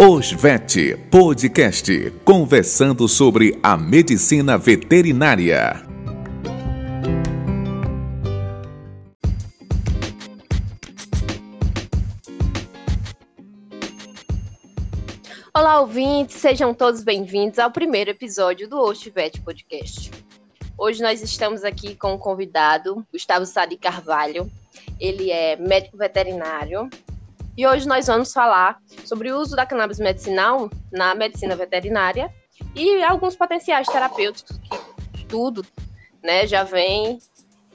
Osvet Podcast, conversando sobre a medicina veterinária. Olá, ouvintes, sejam todos bem-vindos ao primeiro episódio do Osvet Podcast. Hoje nós estamos aqui com o convidado Gustavo Sadi Carvalho. Ele é médico veterinário, e hoje nós vamos falar sobre o uso da cannabis medicinal na medicina veterinária e alguns potenciais terapêuticos que tudo né, já vem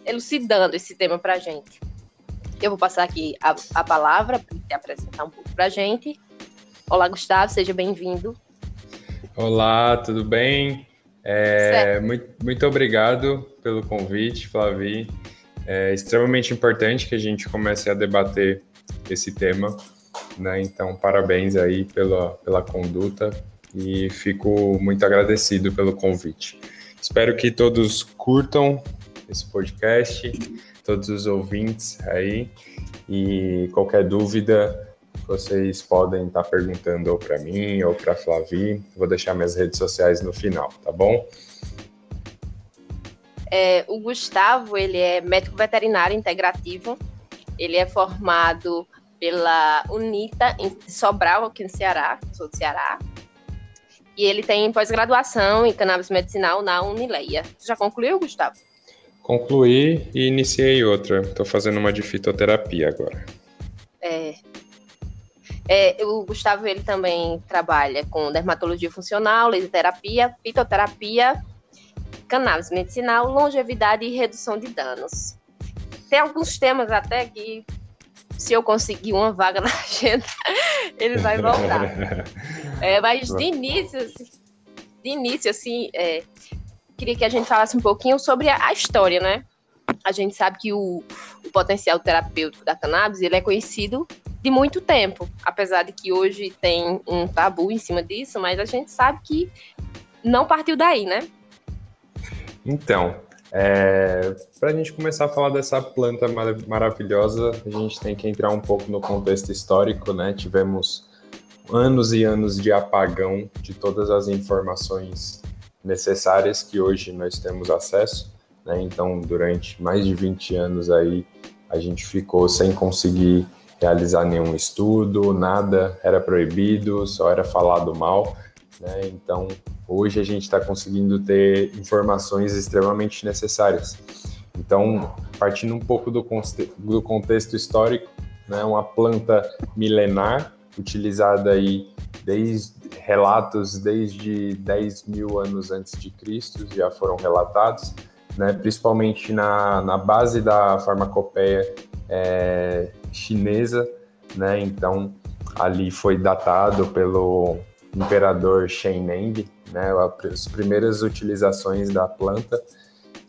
elucidando esse tema para a gente. Eu vou passar aqui a, a palavra para te apresentar um pouco para a gente. Olá, Gustavo, seja bem-vindo. Olá, tudo bem? É, muito, muito obrigado pelo convite, Flavi. É extremamente importante que a gente comece a debater esse tema, né? Então, parabéns aí pela, pela conduta e fico muito agradecido pelo convite. Espero que todos curtam esse podcast, todos os ouvintes aí, e qualquer dúvida vocês podem estar perguntando ou para mim ou para Flavi. Vou deixar minhas redes sociais no final, tá bom? É, o Gustavo, ele é médico veterinário integrativo. Ele é formado pela UNITA em Sobral, aqui no Ceará, sou do Ceará. E ele tem pós-graduação em cannabis medicinal na Unileia. Já concluiu, Gustavo? Concluí e iniciei outra. Estou fazendo uma de fitoterapia agora. É. é. O Gustavo ele também trabalha com dermatologia funcional, laserterapia, fitoterapia, cannabis medicinal, longevidade e redução de danos. Tem alguns temas até que se eu conseguir uma vaga na agenda, ele vai voltar. É, mas de início, assim, de início, assim, é, queria que a gente falasse um pouquinho sobre a, a história, né? A gente sabe que o, o, potencial terapêutico da cannabis ele é conhecido de muito tempo, apesar de que hoje tem um tabu em cima disso, mas a gente sabe que não partiu daí, né? Então, é, Para a gente começar a falar dessa planta mar maravilhosa, a gente tem que entrar um pouco no contexto histórico, né? Tivemos anos e anos de apagão de todas as informações necessárias que hoje nós temos acesso, né? Então, durante mais de 20 anos aí, a gente ficou sem conseguir realizar nenhum estudo, nada era proibido, só era falado mal, né? Então, Hoje a gente está conseguindo ter informações extremamente necessárias. Então, partindo um pouco do, do contexto histórico, né, uma planta milenar, utilizada aí desde relatos desde 10 mil anos antes de Cristo já foram relatados, né, principalmente na, na base da farmacopeia é, chinesa, né, então ali foi datado pelo imperador Shenneng, né, as primeiras utilizações da planta,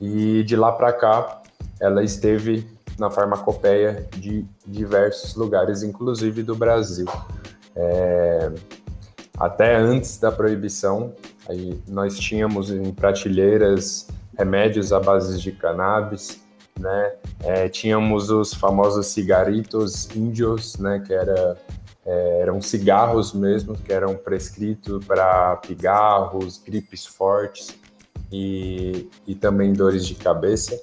e de lá para cá ela esteve na farmacopeia de diversos lugares, inclusive do Brasil. É, até antes da proibição, aí nós tínhamos em prateleiras remédios à base de cannabis, né? É, tínhamos os famosos cigaritos índios, né? Que era é, eram cigarros mesmo que eram prescritos para pigarros, gripes fortes e, e também dores de cabeça.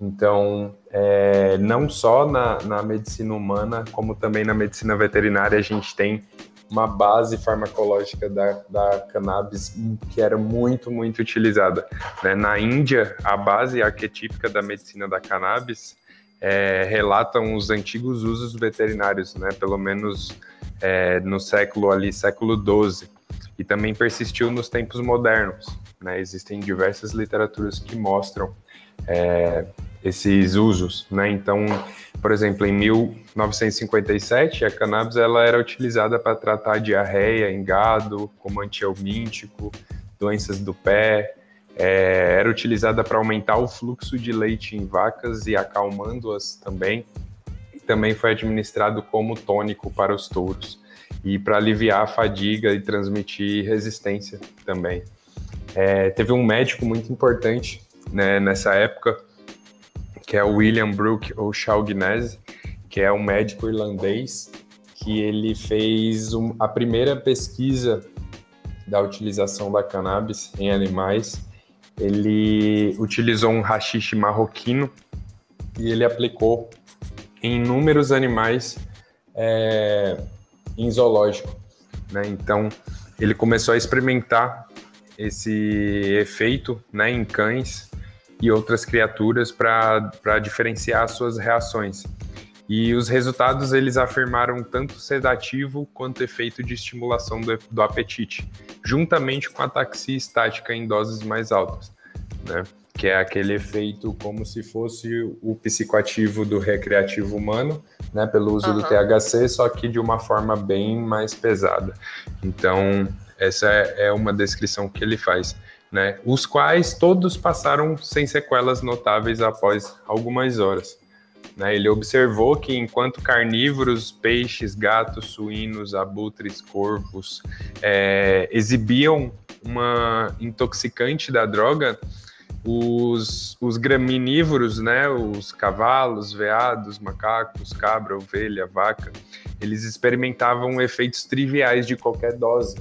Então, é, não só na, na medicina humana, como também na medicina veterinária, a gente tem uma base farmacológica da, da cannabis que era muito, muito utilizada. Né? Na Índia, a base arquetípica da medicina da cannabis é, relatam os antigos usos veterinários, né? pelo menos é, no século ali, século XII, e também persistiu nos tempos modernos. Né? Existem diversas literaturas que mostram é, esses usos. Né? Então, por exemplo, em 1957, a cannabis ela era utilizada para tratar diarreia em gado, como antielmíntico, doenças do pé, é, era utilizada para aumentar o fluxo de leite em vacas e acalmando-as também também foi administrado como tônico para os touros e para aliviar a fadiga e transmitir resistência também. É, teve um médico muito importante né, nessa época, que é o William Brooke O'Shaughnessy, que é um médico irlandês que ele fez um, a primeira pesquisa da utilização da cannabis em animais. Ele utilizou um rachixe marroquino e ele aplicou inúmeros animais é, em zoológico. Né? Então, ele começou a experimentar esse efeito né, em cães e outras criaturas para diferenciar suas reações. E os resultados eles afirmaram tanto sedativo quanto efeito de estimulação do, do apetite, juntamente com a taxia estática em doses mais altas, né? Que é aquele efeito como se fosse o psicoativo do recreativo humano, né, pelo uso uhum. do THC, só que de uma forma bem mais pesada. Então, essa é, é uma descrição que ele faz. Né, os quais todos passaram sem sequelas notáveis após algumas horas. Né? Ele observou que enquanto carnívoros, peixes, gatos, suínos, abutres, corvos é, exibiam uma intoxicante da droga, os, os graminívoros, né, os cavalos, veados, macacos, cabra, ovelha, vaca, eles experimentavam efeitos triviais de qualquer dose.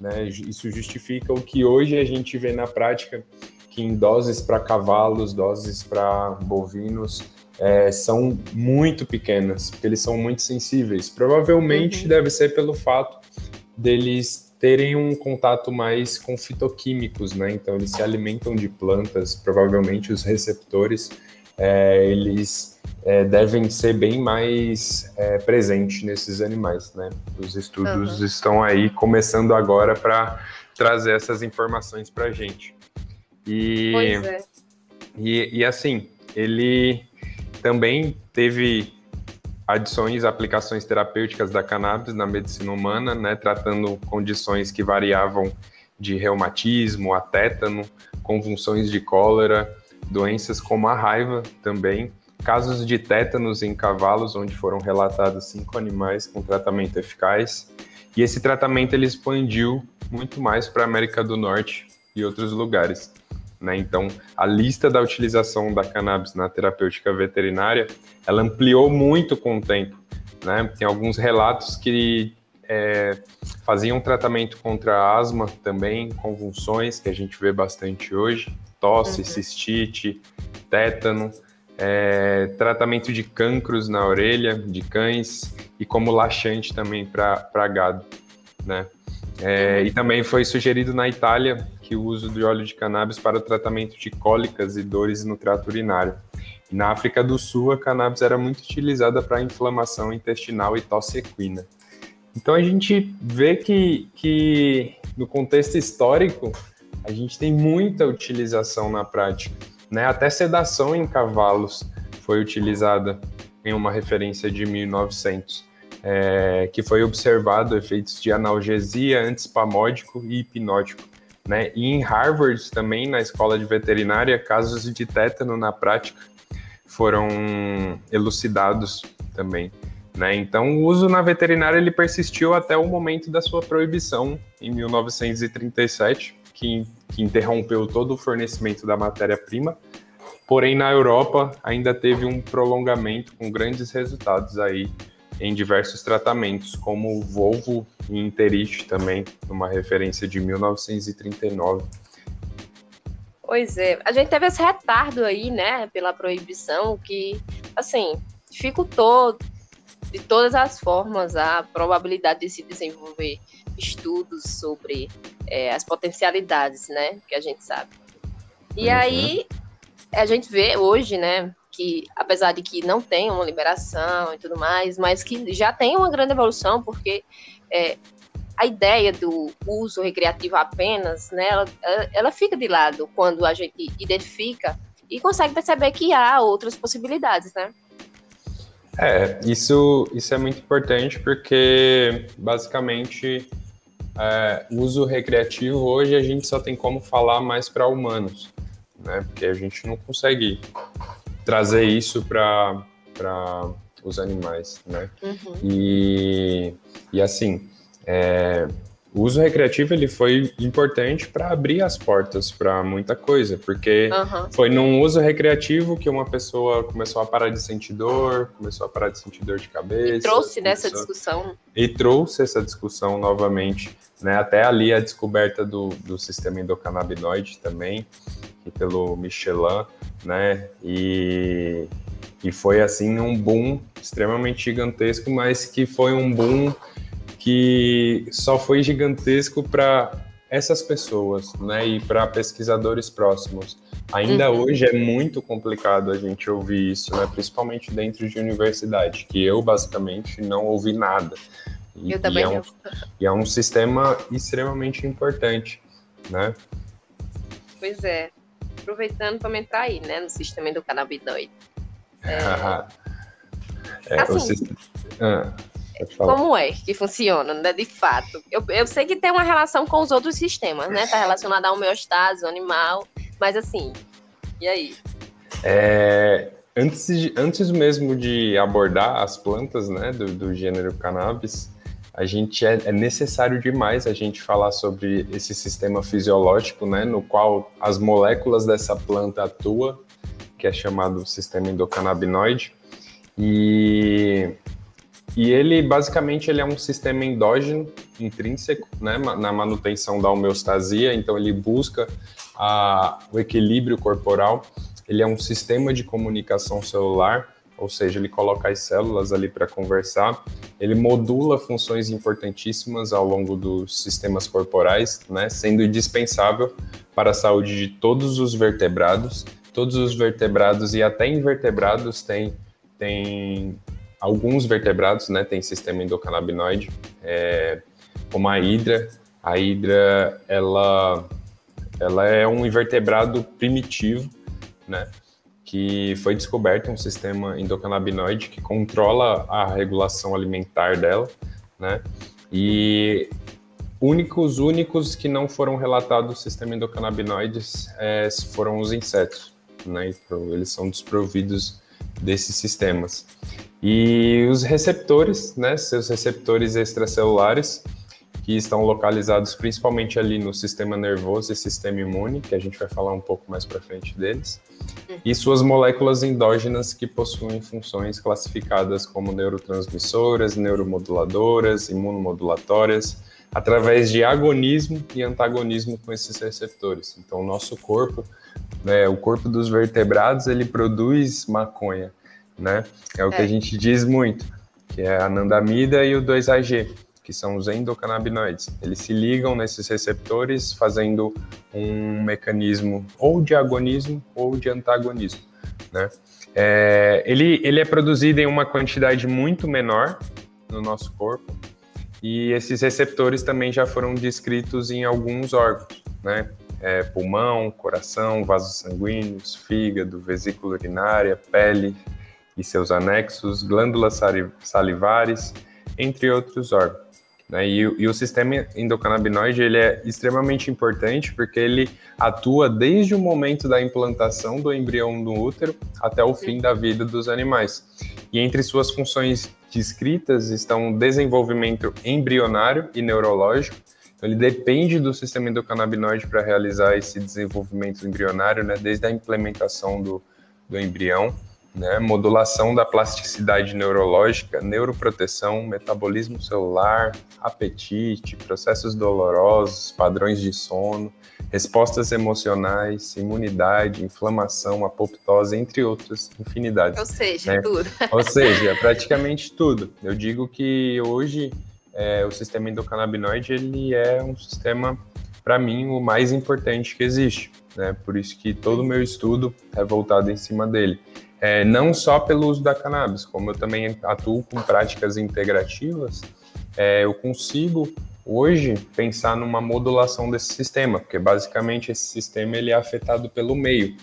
Né? Isso justifica o que hoje a gente vê na prática, que em doses para cavalos, doses para bovinos, é, são muito pequenas, porque eles são muito sensíveis. Provavelmente uhum. deve ser pelo fato deles terem um contato mais com fitoquímicos, né? Então eles se alimentam de plantas, provavelmente os receptores é, eles é, devem ser bem mais é, presentes nesses animais, né? Os estudos uhum. estão aí começando agora para trazer essas informações para a gente. E, pois é. e, e assim, ele também teve adições, aplicações terapêuticas da cannabis na medicina humana, né, tratando condições que variavam de reumatismo a tétano, convulsões de cólera, doenças como a raiva também, casos de tétanos em cavalos, onde foram relatados cinco animais com tratamento eficaz. E esse tratamento ele expandiu muito mais para a América do Norte e outros lugares. Né? Então, a lista da utilização da cannabis na terapêutica veterinária, ela ampliou muito com o tempo. Né? Tem alguns relatos que é, faziam tratamento contra asma também, convulsões, que a gente vê bastante hoje, tosse, uhum. cistite, tétano, é, tratamento de cancros na orelha de cães e como laxante também para gado, né? É, e também foi sugerido na Itália que o uso de óleo de cannabis para o tratamento de cólicas e dores no trato urinário. Na África do Sul, a cannabis era muito utilizada para inflamação intestinal e tosse equina. Então a gente vê que, que no contexto histórico a gente tem muita utilização na prática. Né? Até sedação em cavalos foi utilizada em uma referência de 1900 é, que foi observado efeitos de analgesia, antispamódico e hipnótico. Né? E em Harvard também, na escola de veterinária, casos de tétano na prática foram elucidados também. Né? Então, o uso na veterinária ele persistiu até o momento da sua proibição, em 1937, que, que interrompeu todo o fornecimento da matéria-prima. Porém, na Europa ainda teve um prolongamento com grandes resultados aí em diversos tratamentos, como o Volvo e Interite também, numa referência de 1939. Pois é, a gente teve esse retardo aí, né, pela proibição, que, assim, dificultou de todas as formas a probabilidade de se desenvolver estudos sobre é, as potencialidades, né, que a gente sabe. E uhum. aí, a gente vê hoje, né, que apesar de que não tem uma liberação e tudo mais, mas que já tem uma grande evolução, porque é, a ideia do uso recreativo apenas, né, ela, ela fica de lado quando a gente identifica e consegue perceber que há outras possibilidades, né? É, isso, isso é muito importante porque, basicamente, é, uso recreativo hoje a gente só tem como falar mais para humanos, né? Porque a gente não consegue trazer isso para os animais, né? Uhum. E, e assim, é, o uso recreativo ele foi importante para abrir as portas para muita coisa, porque uhum. foi num uso recreativo que uma pessoa começou a parar de sentir dor, começou a parar de sentir dor de cabeça. E trouxe nessa discussão. E trouxe essa discussão novamente, né? Até ali a descoberta do, do sistema endocannabinoide também, pelo Michelin, né? E, e foi assim um boom extremamente gigantesco, mas que foi um boom que só foi gigantesco para essas pessoas, né, e para pesquisadores próximos. Ainda uhum. hoje é muito complicado a gente ouvir isso, né, principalmente dentro de universidade, que eu basicamente não ouvi nada. E, eu também e é, um, e é um sistema extremamente importante, né? Pois é. Aproveitando para entrar aí, né, no sistema do canabinoide. É, é assim, sistema... ah. Como é que funciona, né, de fato? Eu, eu sei que tem uma relação com os outros sistemas, né? Está relacionado ao homeostase, ao animal, mas assim, e aí? É, antes, de, antes mesmo de abordar as plantas, né, do, do gênero cannabis, a gente é, é, necessário demais a gente falar sobre esse sistema fisiológico, né, no qual as moléculas dessa planta atuam, que é chamado sistema endocannabinoide. E e ele, basicamente, ele é um sistema endógeno, intrínseco, né, na manutenção da homeostasia, então ele busca a, o equilíbrio corporal. Ele é um sistema de comunicação celular, ou seja, ele coloca as células ali para conversar. Ele modula funções importantíssimas ao longo dos sistemas corporais, né, sendo indispensável para a saúde de todos os vertebrados. Todos os vertebrados e até invertebrados têm, têm alguns vertebrados né, têm sistema endocannabinoide, é, como a hidra. A hidra, ela, ela é um invertebrado primitivo, né, que foi descoberto um sistema endocannabinoide que controla a regulação alimentar dela, né, e únicos, únicos que não foram relatados sistema endocannabinoides é, foram os insetos, né, então, eles são desprovidos desses sistemas. E os receptores, né, seus receptores extracelulares, que estão localizados principalmente ali no sistema nervoso e sistema imune, que a gente vai falar um pouco mais para frente deles, e suas moléculas endógenas que possuem funções classificadas como neurotransmissoras, neuromoduladoras, imunomodulatórias, através de agonismo e antagonismo com esses receptores. Então, o nosso corpo, né, o corpo dos vertebrados, ele produz maconha né? É o é. que a gente diz muito, que é a anandamida e o 2-AG, que são os endocannabinoides. Eles se ligam nesses receptores fazendo um mecanismo ou de agonismo ou de antagonismo, né? É, ele, ele é produzido em uma quantidade muito menor no nosso corpo e esses receptores também já foram descritos em alguns órgãos, né? É, pulmão, coração, vasos sanguíneos, fígado, vesícula urinária, pele, e seus anexos, glândulas salivares, entre outros órgãos. Né? E, e, o sistema endocannabinoide ele é extremamente importante porque ele atua desde o momento da implantação do embrião no útero até o fim da vida dos animais. E entre suas funções descritas estão o desenvolvimento embrionário e neurológico. Então, ele depende do sistema endocannabinoide para realizar esse desenvolvimento embrionário, né? desde a implementação do, do embrião né? modulação da plasticidade neurológica, neuroproteção, metabolismo celular, apetite, processos dolorosos, padrões de sono, respostas emocionais, imunidade, inflamação, apoptose, entre outras infinidades. Ou seja, né? tudo. Ou seja, praticamente tudo. Eu digo que hoje é, o sistema endocannabinoide ele é um sistema, para mim, o mais importante que existe. Né? Por isso que todo o meu estudo é voltado em cima dele é, não só pelo uso da cannabis, como eu também atuo com práticas integrativas, é, eu consigo hoje pensar numa modulação desse sistema, porque basicamente esse sistema ele é afetado pelo meio.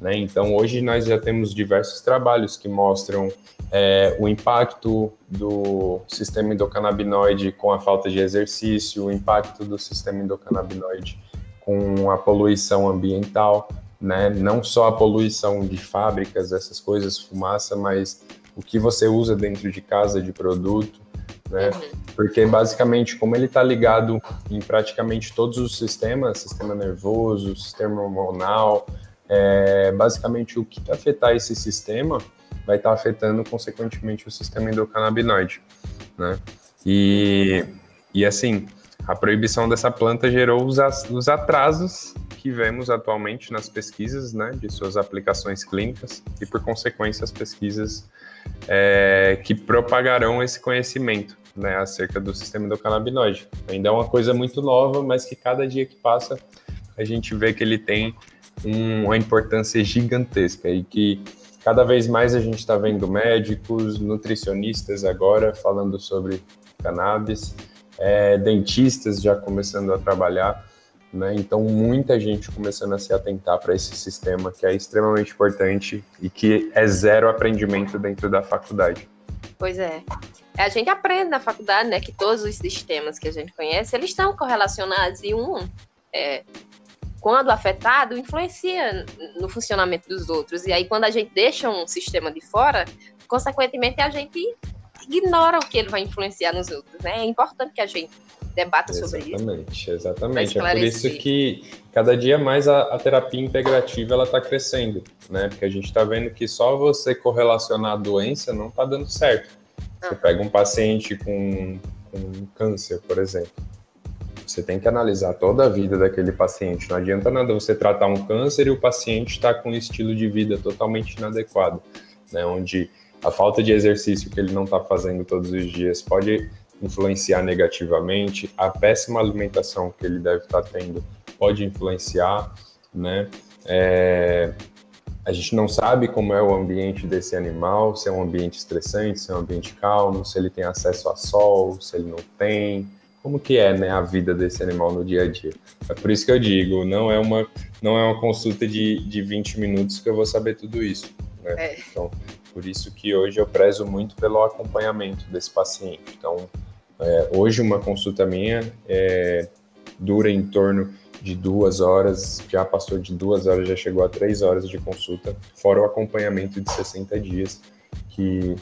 Né? Então hoje nós já temos diversos trabalhos que mostram é, o impacto do sistema endocannabinoide com a falta de exercício, o impacto do sistema endocannabinoide com a poluição ambiental né? Não só a poluição de fábricas, essas coisas, fumaça, mas o que você usa dentro de casa de produto, né? Uhum. Porque basicamente, como ele está ligado em praticamente todos os sistemas, sistema nervoso, sistema hormonal, é, basicamente o que afetar esse sistema vai estar tá afetando consequentemente o sistema endocannabinoide, né? E, e assim, a proibição dessa planta gerou os, os atrasos que vemos atualmente nas pesquisas, né, de suas aplicações clínicas e, por consequência, as pesquisas é, que propagarão esse conhecimento né, acerca do sistema endocannabinoide. Ainda é uma coisa muito nova, mas que cada dia que passa a gente vê que ele tem um, uma importância gigantesca e que cada vez mais a gente está vendo médicos, nutricionistas agora falando sobre cannabis, é, dentistas já começando a trabalhar. Né? Então, muita gente começando a se atentar para esse sistema que é extremamente importante e que é zero aprendimento dentro da faculdade. Pois é. A gente aprende na faculdade, né, que todos os sistemas que a gente conhece, eles estão correlacionados e um, é, quando afetado, influencia no funcionamento dos outros. E aí, quando a gente deixa um sistema de fora, consequentemente, a gente ignora o que ele vai influenciar nos outros, né? É importante que a gente debata sobre isso. Exatamente, exatamente. É por isso que cada dia mais a, a terapia integrativa ela está crescendo, né? Porque a gente está vendo que só você correlacionar a doença não está dando certo. Você ah. pega um paciente com, com câncer, por exemplo. Você tem que analisar toda a vida daquele paciente. Não adianta nada você tratar um câncer e o paciente está com um estilo de vida totalmente inadequado, né? Onde a falta de exercício que ele não está fazendo todos os dias pode influenciar negativamente, a péssima alimentação que ele deve estar tá tendo pode influenciar, né? É, a gente não sabe como é o ambiente desse animal, se é um ambiente estressante, se é um ambiente calmo, se ele tem acesso a sol, se ele não tem, como que é né, a vida desse animal no dia a dia. É por isso que eu digo, não é uma, não é uma consulta de, de 20 minutos que eu vou saber tudo isso. Né? É. Então, por isso que hoje eu prezo muito pelo acompanhamento desse paciente. Então, é, hoje uma consulta minha é, dura em torno de duas horas, já passou de duas horas, já chegou a três horas de consulta, fora o acompanhamento de 60 dias, que,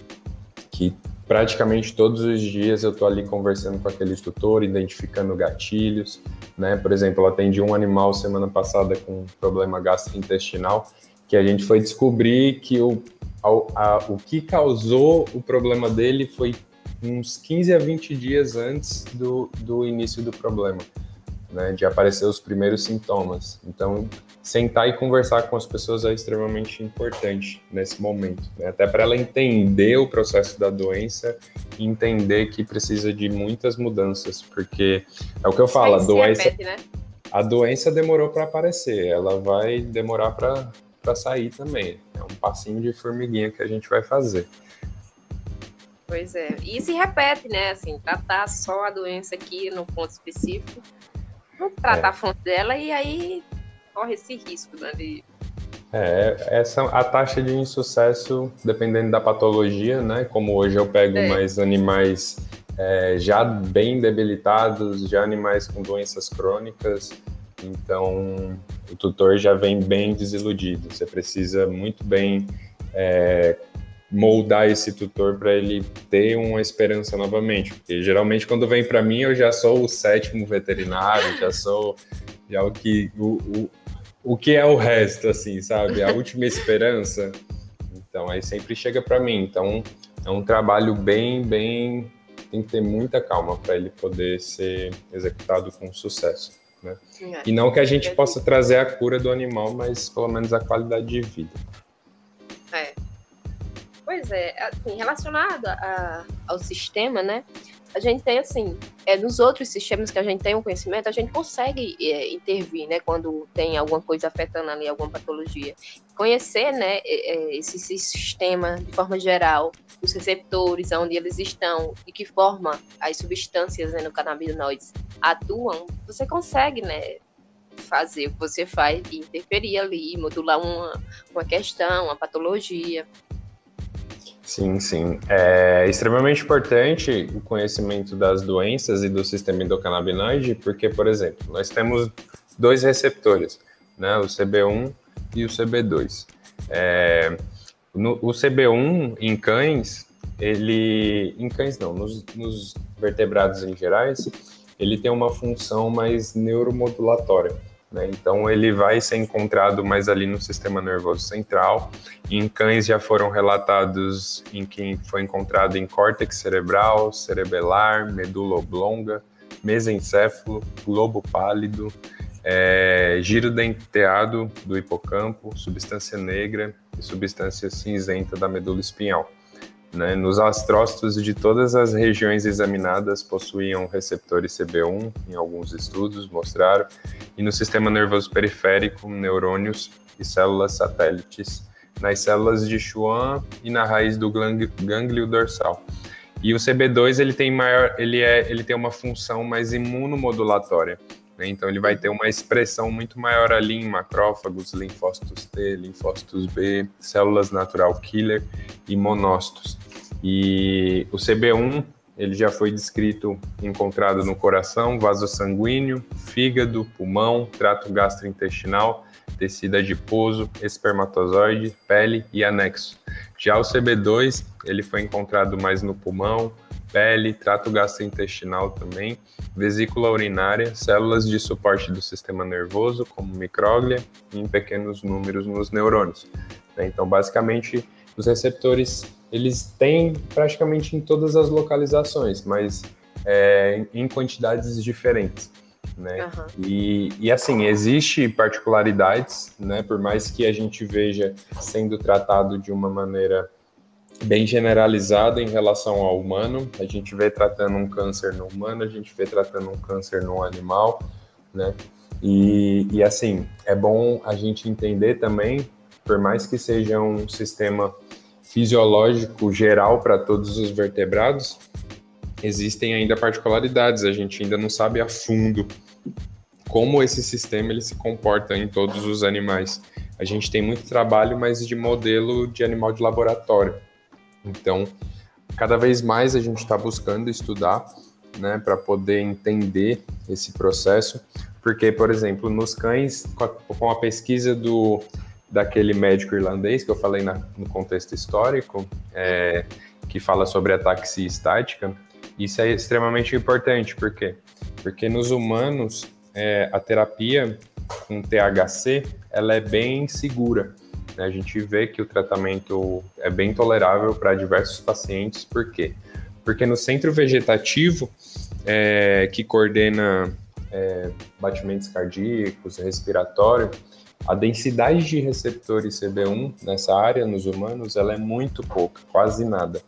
que praticamente todos os dias eu estou ali conversando com aquele tutor, identificando gatilhos, né? Por exemplo, eu atendi um animal semana passada com problema gastrointestinal, que a gente foi descobrir que o, a, a, o que causou o problema dele foi uns 15 a 20 dias antes do, do início do problema né, de aparecer os primeiros sintomas. Então, sentar e conversar com as pessoas é extremamente importante nesse momento, né? até para ela entender o processo da doença e entender que precisa de muitas mudanças, porque é o que eu falo, a doença, repete, né? a doença demorou para aparecer, ela vai demorar para sair também. É um passinho de formiguinha que a gente vai fazer. Pois é. E se repete, né? Assim, tratar só a doença aqui no ponto específico Vamos tratar é. a fonte dela e aí corre esse risco, né? De... É, essa a taxa de insucesso, dependendo da patologia, né? Como hoje eu pego é. mais animais é, já bem debilitados, já animais com doenças crônicas, então o tutor já vem bem desiludido. Você precisa muito bem é, moldar esse tutor para ele ter uma esperança novamente. Porque geralmente quando vem para mim eu já sou o sétimo veterinário, já sou já o que o, o, o que é o resto assim, sabe? A última esperança. Então aí sempre chega para mim. Então é um trabalho bem bem tem que ter muita calma para ele poder ser executado com sucesso. Né? É. E não que a gente possa trazer a cura do animal, mas pelo menos a qualidade de vida. É. Pois é, assim, relacionado a, ao sistema, né? A gente tem, assim, é, nos outros sistemas que a gente tem um conhecimento, a gente consegue é, intervir, né? Quando tem alguma coisa afetando ali, alguma patologia. Conhecer, né, é, esse sistema de forma geral, os receptores, onde eles estão, e que forma as substâncias né, no canabinoides atuam, você consegue, né, fazer o que você faz e interferir ali, modular uma, uma questão, uma patologia. Sim, sim. É extremamente importante o conhecimento das doenças e do sistema endocannabinoide, porque, por exemplo, nós temos dois receptores, né, o CB1 e o CB2. É, no, o CB1 em cães, ele, em cães não, nos, nos vertebrados em gerais, ele tem uma função mais neuromodulatória. Né? Então, ele vai ser encontrado mais ali no sistema nervoso central. Em cães já foram relatados em que foi encontrado em córtex cerebral, cerebelar, medula oblonga, mesencéfalo, globo pálido, é, giro denteado do hipocampo, substância negra e substância cinzenta da medula espinhal. Né? Nos astrócitos de todas as regiões examinadas possuíam receptores CB1, em alguns estudos mostraram, e no sistema nervoso periférico, neurônios e células satélites, nas células de Schwann e na raiz do gânglio dorsal. E o CB2 ele tem maior, ele é, ele tem uma função mais imunomodulatória. Né? Então ele vai ter uma expressão muito maior ali em macrófagos, linfócitos T, linfócitos B, células natural killer e monócitos. E o CB1 ele já foi descrito, encontrado no coração, vaso sanguíneo, fígado, pulmão, trato gastrointestinal, tecido adiposo, espermatozoide, pele e anexo. Já o CB2 ele foi encontrado mais no pulmão, pele, trato gastrointestinal também, vesícula urinária, células de suporte do sistema nervoso, como micróglia, e em pequenos números nos neurônios. Né? Então, basicamente, os receptores eles têm praticamente em todas as localizações, mas é, em quantidades diferentes. Né? Uhum. E, e assim, existe particularidades, né? Por mais que a gente veja sendo tratado de uma maneira bem generalizada em relação ao humano. A gente vê tratando um câncer no humano, a gente vê tratando um câncer no animal, né? E, e assim, é bom a gente entender também, por mais que seja um sistema fisiológico geral para todos os vertebrados, existem ainda particularidades, a gente ainda não sabe a fundo como esse sistema ele se comporta em todos os animais. A gente tem muito trabalho, mas de modelo de animal de laboratório. Então, cada vez mais a gente está buscando estudar, né, para poder entender esse processo, porque, por exemplo, nos cães, com a pesquisa do daquele médico irlandês que eu falei na, no contexto histórico, é, que fala sobre a taxia estática, isso é extremamente importante, por quê? Porque nos humanos, é, a terapia com THC, ela é bem segura? A gente vê que o tratamento é bem tolerável para diversos pacientes, por quê? Porque no centro vegetativo, é, que coordena é, batimentos cardíacos, respiratório, a densidade de receptores CB1 nessa área, nos humanos, ela é muito pouca, quase nada.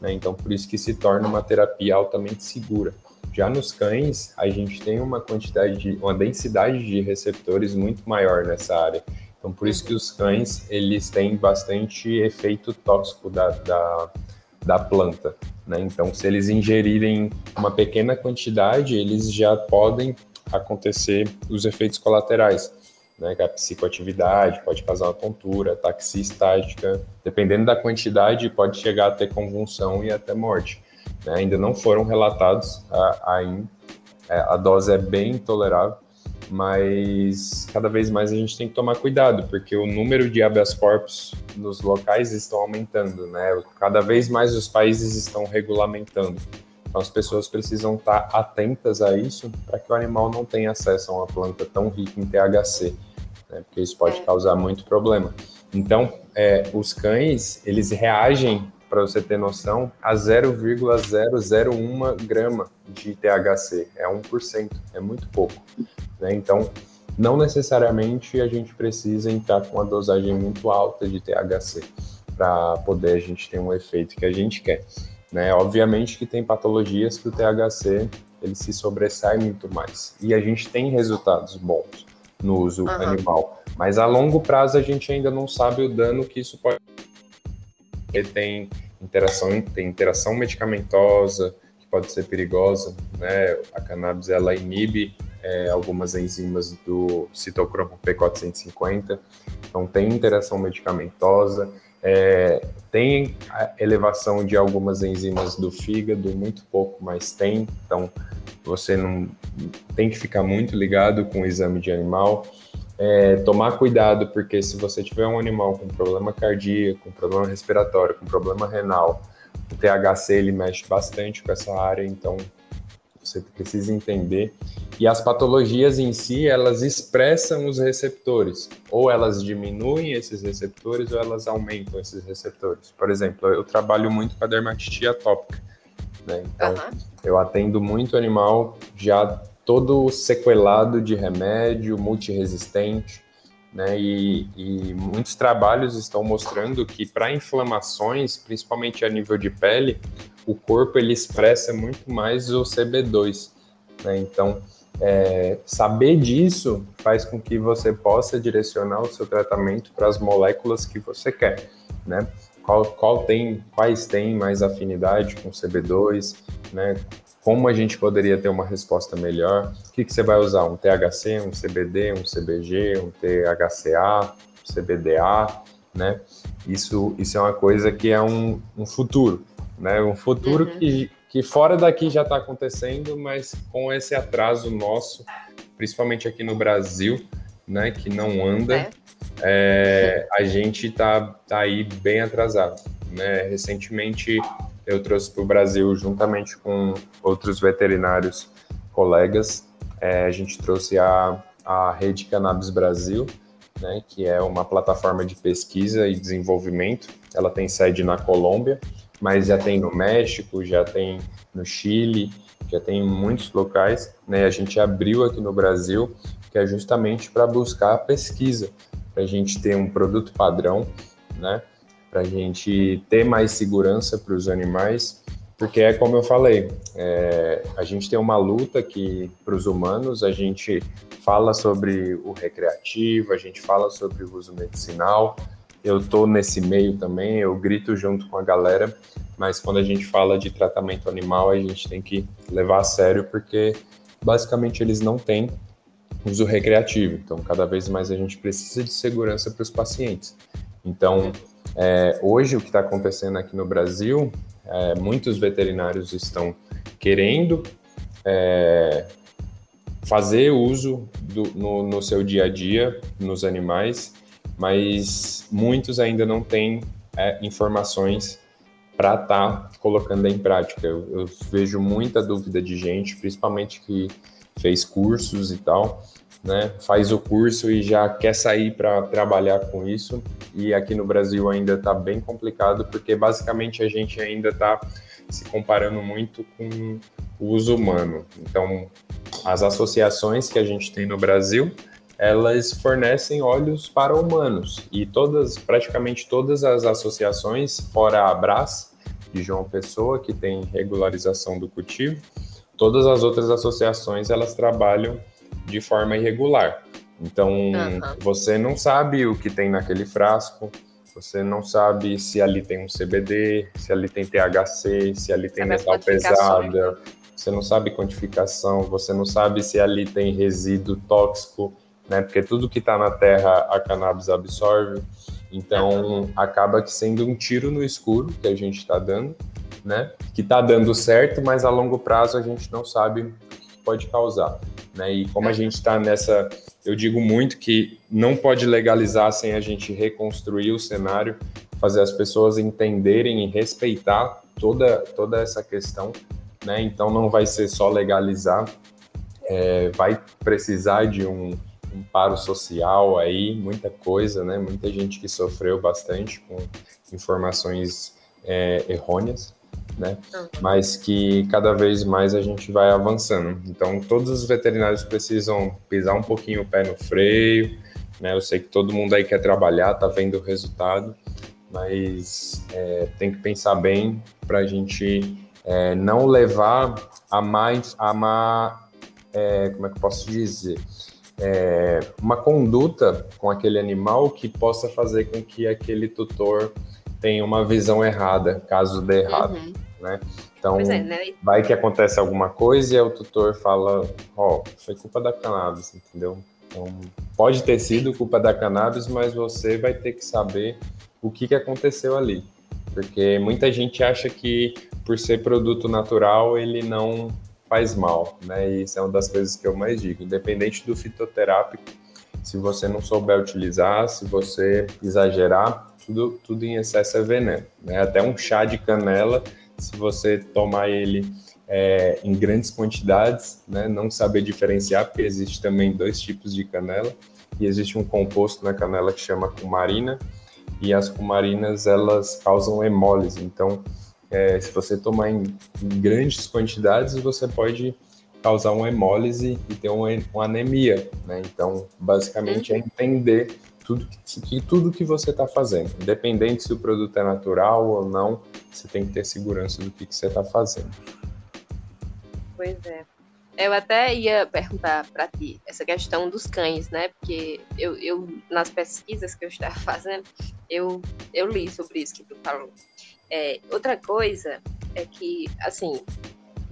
Né? Então, por isso que se torna uma terapia altamente segura. Já nos cães, a gente tem uma quantidade, de, uma densidade de receptores muito maior nessa área. Então, por isso que os cães, eles têm bastante efeito tóxico da, da, da planta, né? Então, se eles ingerirem uma pequena quantidade, eles já podem acontecer os efeitos colaterais, né? A psicoatividade pode causar uma tontura, taxia estática, dependendo da quantidade, pode chegar a ter convulsão e até morte. Né? Ainda não foram relatados ainda, é, a dose é bem tolerável, mas cada vez mais a gente tem que tomar cuidado, porque o número de habeas corpus nos locais estão aumentando, né? Cada vez mais os países estão regulamentando. Então as pessoas precisam estar atentas a isso para que o animal não tenha acesso a uma planta tão rica em THC, né? porque isso pode é. causar muito problema. Então, é, os cães, eles reagem, para você ter noção, a 0,001 grama de THC, é 1%, é muito pouco. Né? Então, não necessariamente a gente precisa entrar com uma dosagem muito alta de THC para poder a gente ter um efeito que a gente quer. Né? Obviamente que tem patologias que o THC ele se sobressai muito mais e a gente tem resultados bons no uso uhum. animal, mas a longo prazo a gente ainda não sabe o dano que isso pode. Ele tem interação, tem interação medicamentosa que pode ser perigosa, né? A cannabis ela inibe é, algumas enzimas do citocromo P450, então tem interação medicamentosa, é, tem elevação de algumas enzimas do fígado, muito pouco, mas tem, então você não tem que ficar muito ligado com o exame de animal. É, tomar cuidado, porque se você tiver um animal com problema cardíaco, com problema respiratório, com problema renal, o THC ele mexe bastante com essa área, então você precisa entender. E as patologias em si, elas expressam os receptores, ou elas diminuem esses receptores ou elas aumentam esses receptores. Por exemplo, eu trabalho muito com a dermatite atópica, né? Então, uhum. eu atendo muito animal já todo sequelado de remédio, multiresistente, né? E, e muitos trabalhos estão mostrando que para inflamações, principalmente a nível de pele, o corpo ele expressa muito mais o CB2. Né? Então, é, saber disso faz com que você possa direcionar o seu tratamento para as moléculas que você quer, né? Qual, qual tem, quais têm mais afinidade com CB2, né? Como a gente poderia ter uma resposta melhor? O que, que você vai usar? Um THC, um CBD, um CBG, um THCA, CBDA, né? Isso, isso é uma coisa que é um, um futuro, né? Um futuro uhum. que, que fora daqui já está acontecendo, mas com esse atraso nosso, principalmente aqui no Brasil, né? Que não anda, é. É, a gente tá, tá aí bem atrasado, né? Recentemente eu trouxe para o Brasil, juntamente com outros veterinários colegas, é, a gente trouxe a, a Rede Cannabis Brasil, né, que é uma plataforma de pesquisa e desenvolvimento. Ela tem sede na Colômbia, mas já tem no México, já tem no Chile, já tem em muitos locais. Né? A gente abriu aqui no Brasil, que é justamente para buscar a pesquisa, para a gente ter um produto padrão, né? para a gente ter mais segurança para os animais, porque é como eu falei, é, a gente tem uma luta que para os humanos a gente fala sobre o recreativo, a gente fala sobre o uso medicinal. Eu estou nesse meio também, eu grito junto com a galera, mas quando a gente fala de tratamento animal, a gente tem que levar a sério, porque basicamente eles não têm uso recreativo. Então, cada vez mais a gente precisa de segurança para os pacientes. Então, é, hoje, o que está acontecendo aqui no Brasil, é, muitos veterinários estão querendo é, fazer uso do, no, no, seu dia a dia nos animais, mas muitos ainda não têm é, informações para estar tá colocando em prática. Eu, eu vejo muita dúvida de gente, principalmente que fez cursos e tal, né, faz o curso e já quer sair para trabalhar com isso. E aqui no Brasil ainda está bem complicado, porque basicamente a gente ainda está se comparando muito com o uso humano. Então, as associações que a gente tem no Brasil, elas fornecem óleos para humanos e todas, praticamente todas as associações, fora a Abras de João Pessoa, que tem regularização do cultivo, todas as outras associações elas trabalham de forma irregular. Então, uhum. você não sabe o que tem naquele frasco, você não sabe se ali tem um CBD, se ali tem THC, se ali tem metal pesada, você não sabe quantificação, você não sabe se ali tem resíduo tóxico, né? Porque tudo que está na terra a cannabis absorve. Então, acaba que sendo um tiro no escuro que a gente está dando, né? Que está dando certo, mas a longo prazo a gente não sabe o que pode causar. Né? E como a gente está nessa, eu digo muito que não pode legalizar sem a gente reconstruir o cenário, fazer as pessoas entenderem e respeitar toda, toda essa questão. Né? Então não vai ser só legalizar, é, vai precisar de um, um paro social aí, muita coisa, né? Muita gente que sofreu bastante com informações é, errôneas né? Uhum. Mas que cada vez mais a gente vai avançando. Então, todos os veterinários precisam pisar um pouquinho o pé no freio, né? Eu sei que todo mundo aí quer trabalhar, tá vendo o resultado, mas é, tem que pensar bem para a gente é, não levar a mais a má, é, como é que eu posso dizer? É, uma conduta com aquele animal que possa fazer com que aquele tutor tenha uma visão errada, caso dê errado. Uhum né? Então, é, né? vai que acontece alguma coisa e o tutor fala, ó, oh, foi culpa da cannabis, entendeu? Então, pode ter sido culpa da cannabis, mas você vai ter que saber o que, que aconteceu ali. Porque muita gente acha que por ser produto natural ele não faz mal, né? E isso é uma das coisas que eu mais digo. Independente do fitoterápico, se você não souber utilizar, se você exagerar, tudo, tudo em excesso é veneno. Né? Até um chá de canela, se você tomar ele é, em grandes quantidades, né? não saber diferenciar, porque existe também dois tipos de canela, e existe um composto na canela que chama cumarina, e as cumarinas elas causam hemólise. Então, é, se você tomar em, em, grandes quantidades, você pode causar uma hemólise e ter uma, uma anemia. Né? Então, basicamente, é entender tudo que, tudo que você está fazendo, independente se o produto é natural ou não, você tem que ter segurança do que, que você está fazendo. Pois é. Eu até ia perguntar para ti essa questão dos cães, né? Porque eu, eu, nas pesquisas que eu estava fazendo, eu, eu li sobre isso que tu falou. É, outra coisa é que, assim,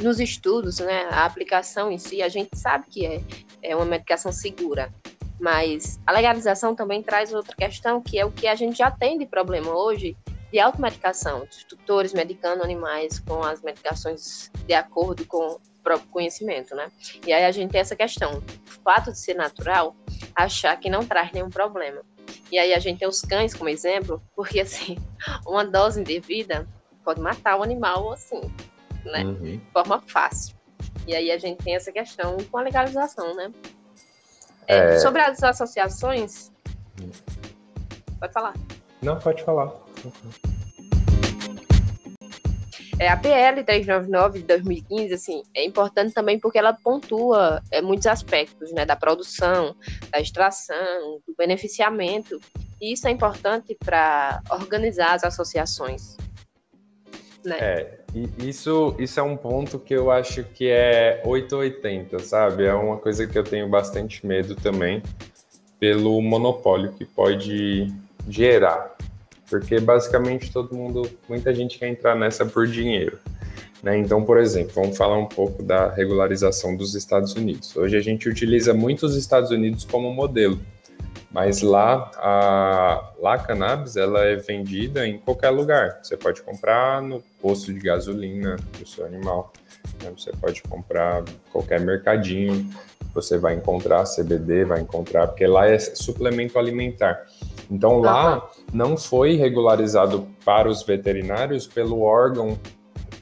nos estudos, né, a aplicação em si, a gente sabe que é, é uma medicação segura, mas a legalização também traz outra questão, que é o que a gente já tem de problema hoje de automedicação, de tutores medicando animais com as medicações de acordo com próprio conhecimento, né? E aí a gente tem essa questão, o fato de ser natural, achar que não traz nenhum problema. E aí a gente tem os cães como exemplo, porque assim, uma dose indevida pode matar o animal assim, né? Uhum. De forma fácil. E aí a gente tem essa questão com a legalização, né? É, é... Sobre as associações. Hum. Pode falar. Não, pode falar. É, a PL 399 de 2015, assim, é importante também porque ela pontua é, muitos aspectos, né, da produção, da extração, do beneficiamento, e isso é importante para organizar as associações. Né? É, isso, isso é um ponto que eu acho que é 880, sabe? É uma coisa que eu tenho bastante medo também, pelo monopólio que pode gerar porque basicamente todo mundo, muita gente quer entrar nessa por dinheiro. Né? Então, por exemplo, vamos falar um pouco da regularização dos Estados Unidos. Hoje a gente utiliza muito os Estados Unidos como modelo, mas lá a, lá a cannabis ela é vendida em qualquer lugar. Você pode comprar no posto de gasolina do seu animal, né? você pode comprar qualquer mercadinho, você vai encontrar CBD, vai encontrar, porque lá é suplemento alimentar. Então lá não foi regularizado para os veterinários pelo órgão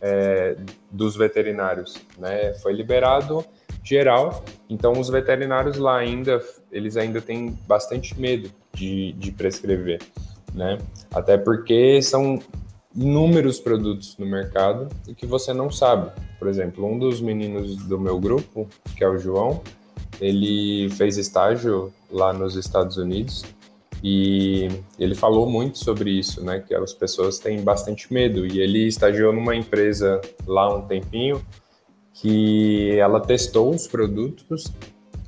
é, dos veterinários, né? Foi liberado geral. Então os veterinários lá ainda eles ainda têm bastante medo de, de prescrever, né? Até porque são inúmeros produtos no mercado e que você não sabe. Por exemplo, um dos meninos do meu grupo, que é o João, ele fez estágio lá nos Estados Unidos e ele falou muito sobre isso, né? Que as pessoas têm bastante medo. E ele estagiou numa empresa lá um tempinho que ela testou os produtos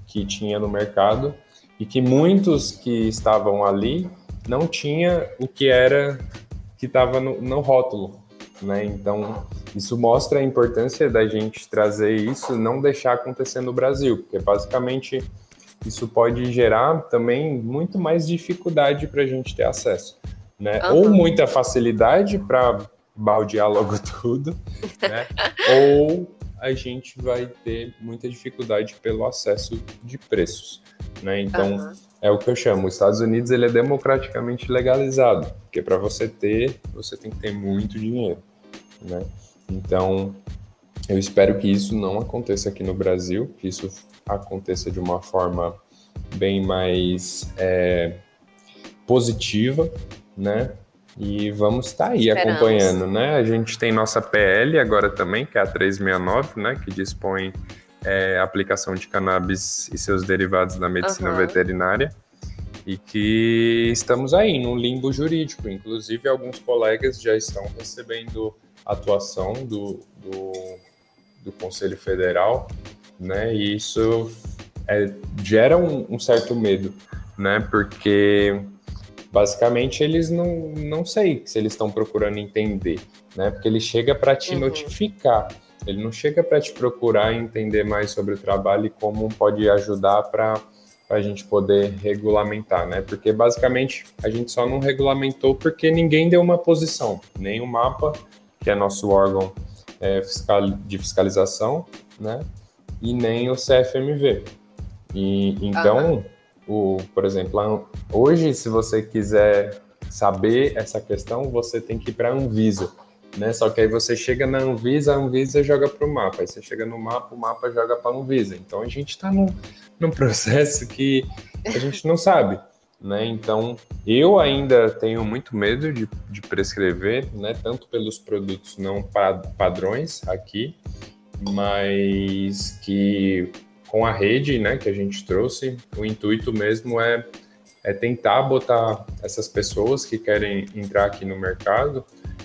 que tinha no mercado e que muitos que estavam ali não tinha o que era que estava no, no rótulo, né? Então isso mostra a importância da gente trazer isso, não deixar acontecer no Brasil, porque basicamente isso pode gerar também muito mais dificuldade para a gente ter acesso, né? Uhum. Ou muita facilidade para baldear logo tudo, né? Ou a gente vai ter muita dificuldade pelo acesso de preços, né? Então, uhum. é o que eu chamo, os Estados Unidos ele é democraticamente legalizado, porque para você ter, você tem que ter muito dinheiro, né? Então, eu espero que isso não aconteça aqui no Brasil, que isso aconteça de uma forma bem mais é, positiva, né? E vamos estar tá aí Esperamos. acompanhando, né? A gente tem nossa PL agora também, que é a 369, né? Que dispõe é, aplicação de cannabis e seus derivados na medicina uhum. veterinária. E que estamos aí num limbo jurídico. Inclusive, alguns colegas já estão recebendo atuação do, do, do Conselho Federal né? E isso é, gera um, um, certo medo, né? Porque basicamente eles não, não sei se eles estão procurando entender, né? Porque ele chega para te uhum. notificar, ele não chega para te procurar entender mais sobre o trabalho e como pode ajudar para a gente poder regulamentar, né? Porque basicamente a gente só não regulamentou porque ninguém deu uma posição, nem o mapa, que é nosso órgão é, fiscal, de fiscalização, né? E nem o CFMV. E então, o, por exemplo, hoje, se você quiser saber essa questão, você tem que ir para a Anvisa. Né? Só que aí você chega na Anvisa, a Anvisa joga para o mapa. Aí você chega no mapa, o mapa joga para a Anvisa. Então a gente está num, num processo que a gente não sabe. Né? Então, eu ainda tenho muito medo de, de prescrever, né? tanto pelos produtos não padrões aqui, mas que com a rede né, que a gente trouxe, o intuito mesmo é, é tentar botar essas pessoas que querem entrar aqui no mercado,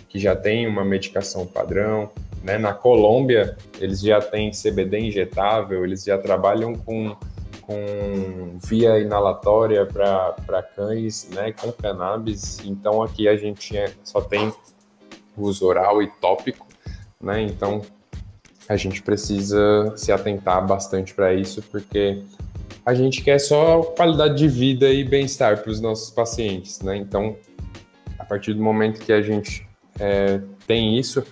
que já tem uma medicação padrão, né? Na Colômbia, eles já têm CBD injetável, eles já trabalham com com via inalatória para cães, né, com cannabis. Então aqui a gente é, só tem uso oral e tópico, né? Então a gente precisa se atentar bastante para isso, porque a gente quer só qualidade de vida e bem-estar para os nossos pacientes, né? Então, a partir do momento que a gente é, tem isso,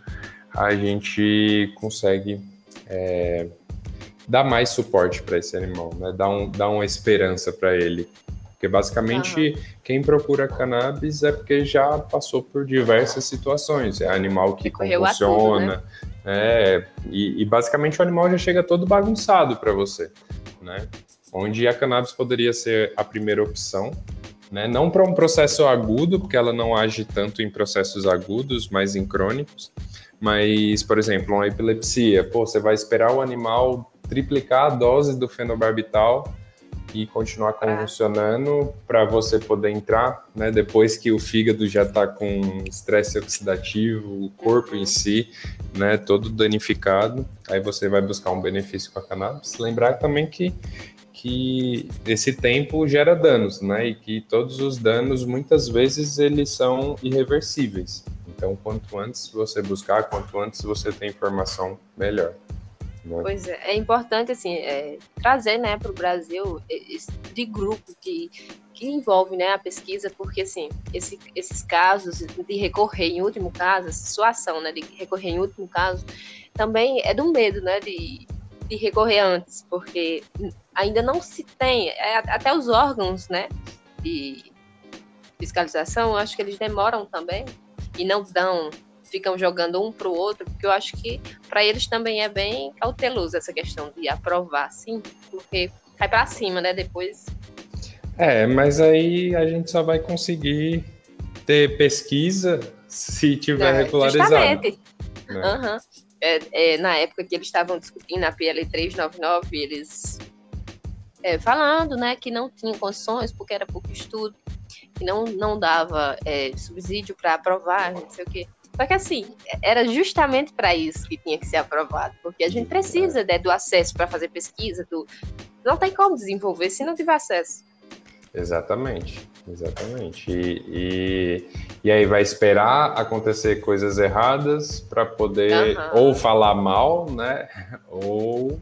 a gente consegue é, dá mais suporte para esse animal, né? Dá, um, dá uma esperança para ele. Porque basicamente uhum. quem procura cannabis é porque já passou por diversas situações. É animal que convulsiona, tudo, né? É, e, e, basicamente o animal já chega todo bagunçado para você, né? Onde a cannabis poderia ser a primeira opção, né? Não para um processo agudo, porque ela não age tanto em processos agudos, mas em crônicos. Mas, por exemplo, uma epilepsia, pô, você vai esperar o animal triplicar a dose do fenobarbital e continuar convulsionando para você poder entrar, né? Depois que o fígado já está com estresse oxidativo, o corpo em si, né? Todo danificado, aí você vai buscar um benefício com a cannabis. Lembrar também que que esse tempo gera danos, né? E que todos os danos muitas vezes eles são irreversíveis. Então, quanto antes você buscar, quanto antes você tem informação, melhor. Né? Pois é, é importante assim é, trazer né, para o Brasil de grupo que, que envolve né, a pesquisa, porque assim, esse, esses casos de recorrer em último caso, essa situação né, de recorrer em último caso, também é do medo né, de, de recorrer antes, porque ainda não se tem, é, até os órgãos né, de fiscalização, acho que eles demoram também e não dão ficam jogando um para o outro, porque eu acho que para eles também é bem cauteloso essa questão de aprovar, sim, porque cai para cima, né? Depois. É, mas aí a gente só vai conseguir ter pesquisa se tiver é, regularizado. Justamente. Né? Uhum. É, é, na época que eles estavam discutindo a PL 399, eles é, falando né, que não tinham condições, porque era pouco estudo, que não, não dava é, subsídio para aprovar, não sei o quê. Só que assim, era justamente para isso que tinha que ser aprovado, porque a gente precisa né, do acesso para fazer pesquisa, do... não tem como desenvolver se não tiver acesso. Exatamente, exatamente. E, e, e aí vai esperar acontecer coisas erradas para poder uhum. ou falar mal, né? Ou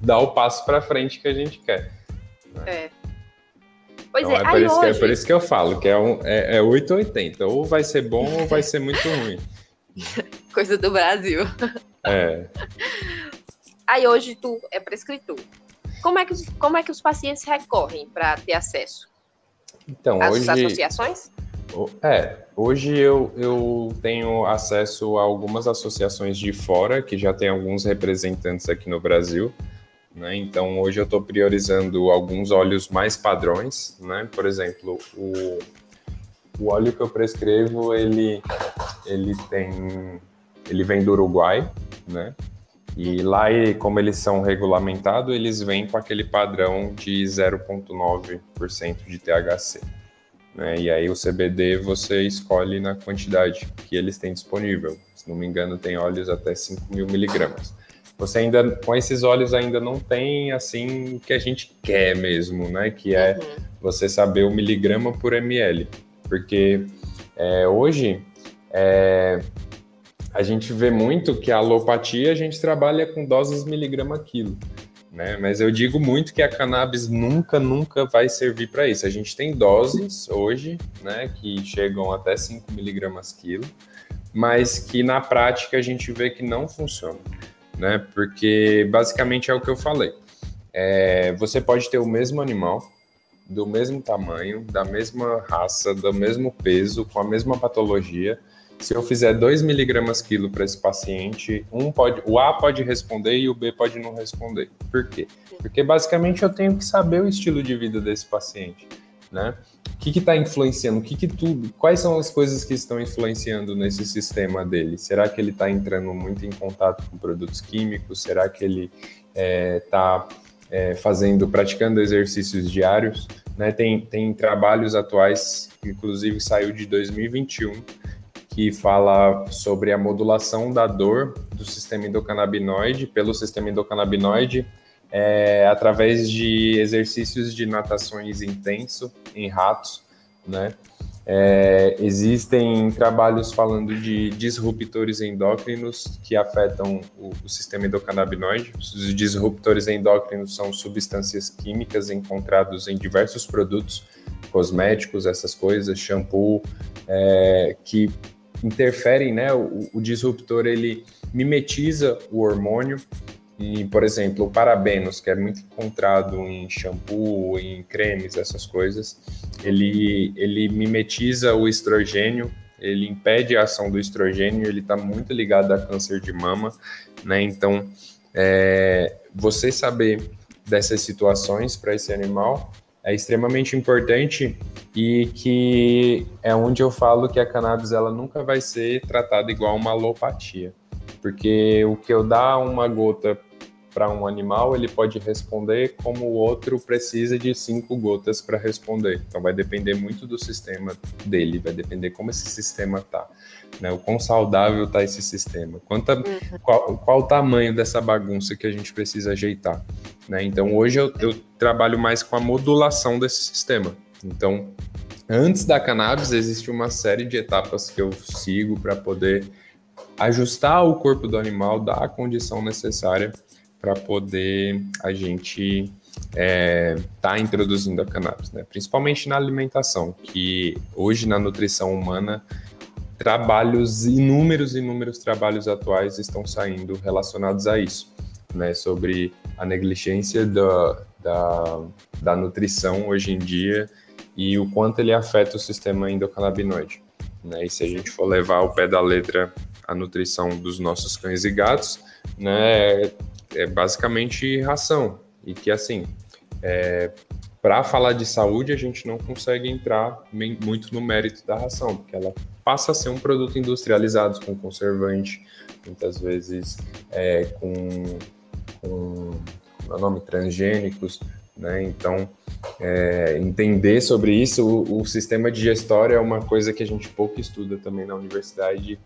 dar o passo para frente que a gente quer. Né? É. Pois então, é, é, por isso hoje... que, é por isso que eu falo que é, um, é, é 880. Ou vai ser bom ou vai ser muito ruim. Coisa do Brasil. É. Aí hoje tu é prescritor. Como é que, como é que os pacientes recorrem para ter acesso? Então, As hoje... associações? É, hoje eu, eu tenho acesso a algumas associações de fora, que já tem alguns representantes aqui no Brasil. Né? Então, hoje eu estou priorizando alguns óleos mais padrões. Né? Por exemplo, o, o óleo que eu prescrevo, ele, ele tem, ele vem do Uruguai, né? E lá, como eles são regulamentados, eles vêm com aquele padrão de 0,9% de THC. Né? E aí o CBD você escolhe na quantidade que eles têm disponível. Se não me engano, tem óleos até 5 mil miligramas. Você ainda, com esses óleos, ainda não tem assim o que a gente quer mesmo, né? Que é uhum. você saber o miligrama por ml. Porque é, hoje é, a gente vê muito que a alopatia a gente trabalha com doses miligrama quilo. Né? Mas eu digo muito que a cannabis nunca, nunca vai servir para isso. A gente tem doses hoje, né, que chegam até 5 miligramas quilo, mas que na prática a gente vê que não funciona, né? Porque basicamente é o que eu falei. É, você pode ter o mesmo animal, do mesmo tamanho, da mesma raça, do mesmo peso, com a mesma patologia. Se eu fizer 2 miligramas quilo para esse paciente, um pode, o A pode responder e o B pode não responder. Por quê? Porque basicamente eu tenho que saber o estilo de vida desse paciente, né? O que está influenciando? O que, que tudo? Quais são as coisas que estão influenciando nesse sistema dele? Será que ele está entrando muito em contato com produtos químicos? Será que ele está é, é, fazendo, praticando exercícios diários? Né? Tem, tem trabalhos atuais, inclusive saiu de 2021, que fala sobre a modulação da dor do sistema endocannabinoide pelo sistema endocannabinoide é, através de exercícios de natações intenso em ratos, né? É, existem trabalhos falando de disruptores endócrinos que afetam o, o, sistema endocannabinoide. Os disruptores endócrinos são substâncias químicas encontradas em diversos produtos, cosméticos, essas coisas, shampoo, é, que interferem, né? O, o disruptor ele mimetiza o hormônio e, por exemplo, o parabenos, que é muito encontrado em shampoo, em cremes, essas coisas, ele, ele mimetiza o estrogênio, ele impede a ação do estrogênio, ele está muito ligado a câncer de mama, né? Então, é, você saber dessas situações para esse animal é extremamente importante e que é onde eu falo que a cannabis ela nunca vai ser tratada igual uma alopatia. Porque o que eu dar uma gota para um animal, ele pode responder como o outro precisa de cinco gotas para responder. Então vai depender muito do sistema dele, vai depender como esse sistema tá, né? O quão saudável tá esse sistema, quanta, uhum. qual, qual o tamanho dessa bagunça que a gente precisa ajeitar, né? Então hoje eu, eu trabalho mais com a modulação desse sistema. Então antes da cannabis existe uma série de etapas que eu sigo para poder ajustar o corpo do animal, dar a condição necessária para poder a gente é, tá introduzindo a cannabis, né? principalmente na alimentação, que hoje na nutrição humana trabalhos, inúmeros, inúmeros trabalhos atuais estão saindo relacionados a isso, né? Sobre a negligência da, da, da nutrição hoje em dia e o quanto ele afeta o sistema endocannabinoide. Né? E se a gente for levar ao pé da letra a nutrição dos nossos cães e gatos, né, é basicamente ração. E que, assim, é, para falar de saúde, a gente não consegue entrar muito no mérito da ração, porque ela passa a ser um produto industrializado com conservante, muitas vezes é, com, com é nome, transgênicos, né? Então, é, entender sobre isso, o, o, sistema digestório é uma coisa que a gente pouco estuda também na universidade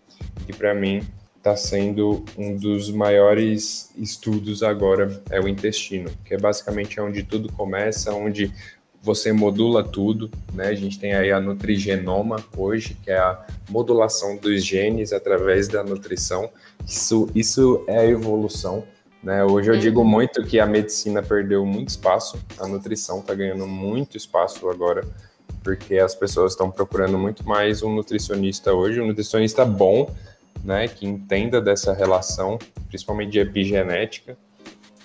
que para mim está sendo um dos maiores estudos agora é o intestino, que é basicamente onde tudo começa, onde você modula tudo, né? A gente tem aí a nutrigenoma hoje, que é a modulação dos genes através da nutrição. Isso, isso é a evolução, né? Hoje eu digo uhum. muito que a medicina perdeu muito espaço, a nutrição está ganhando muito espaço agora, porque as pessoas estão procurando muito mais um nutricionista hoje, um nutricionista bom, né, que entenda dessa relação, principalmente de epigenética,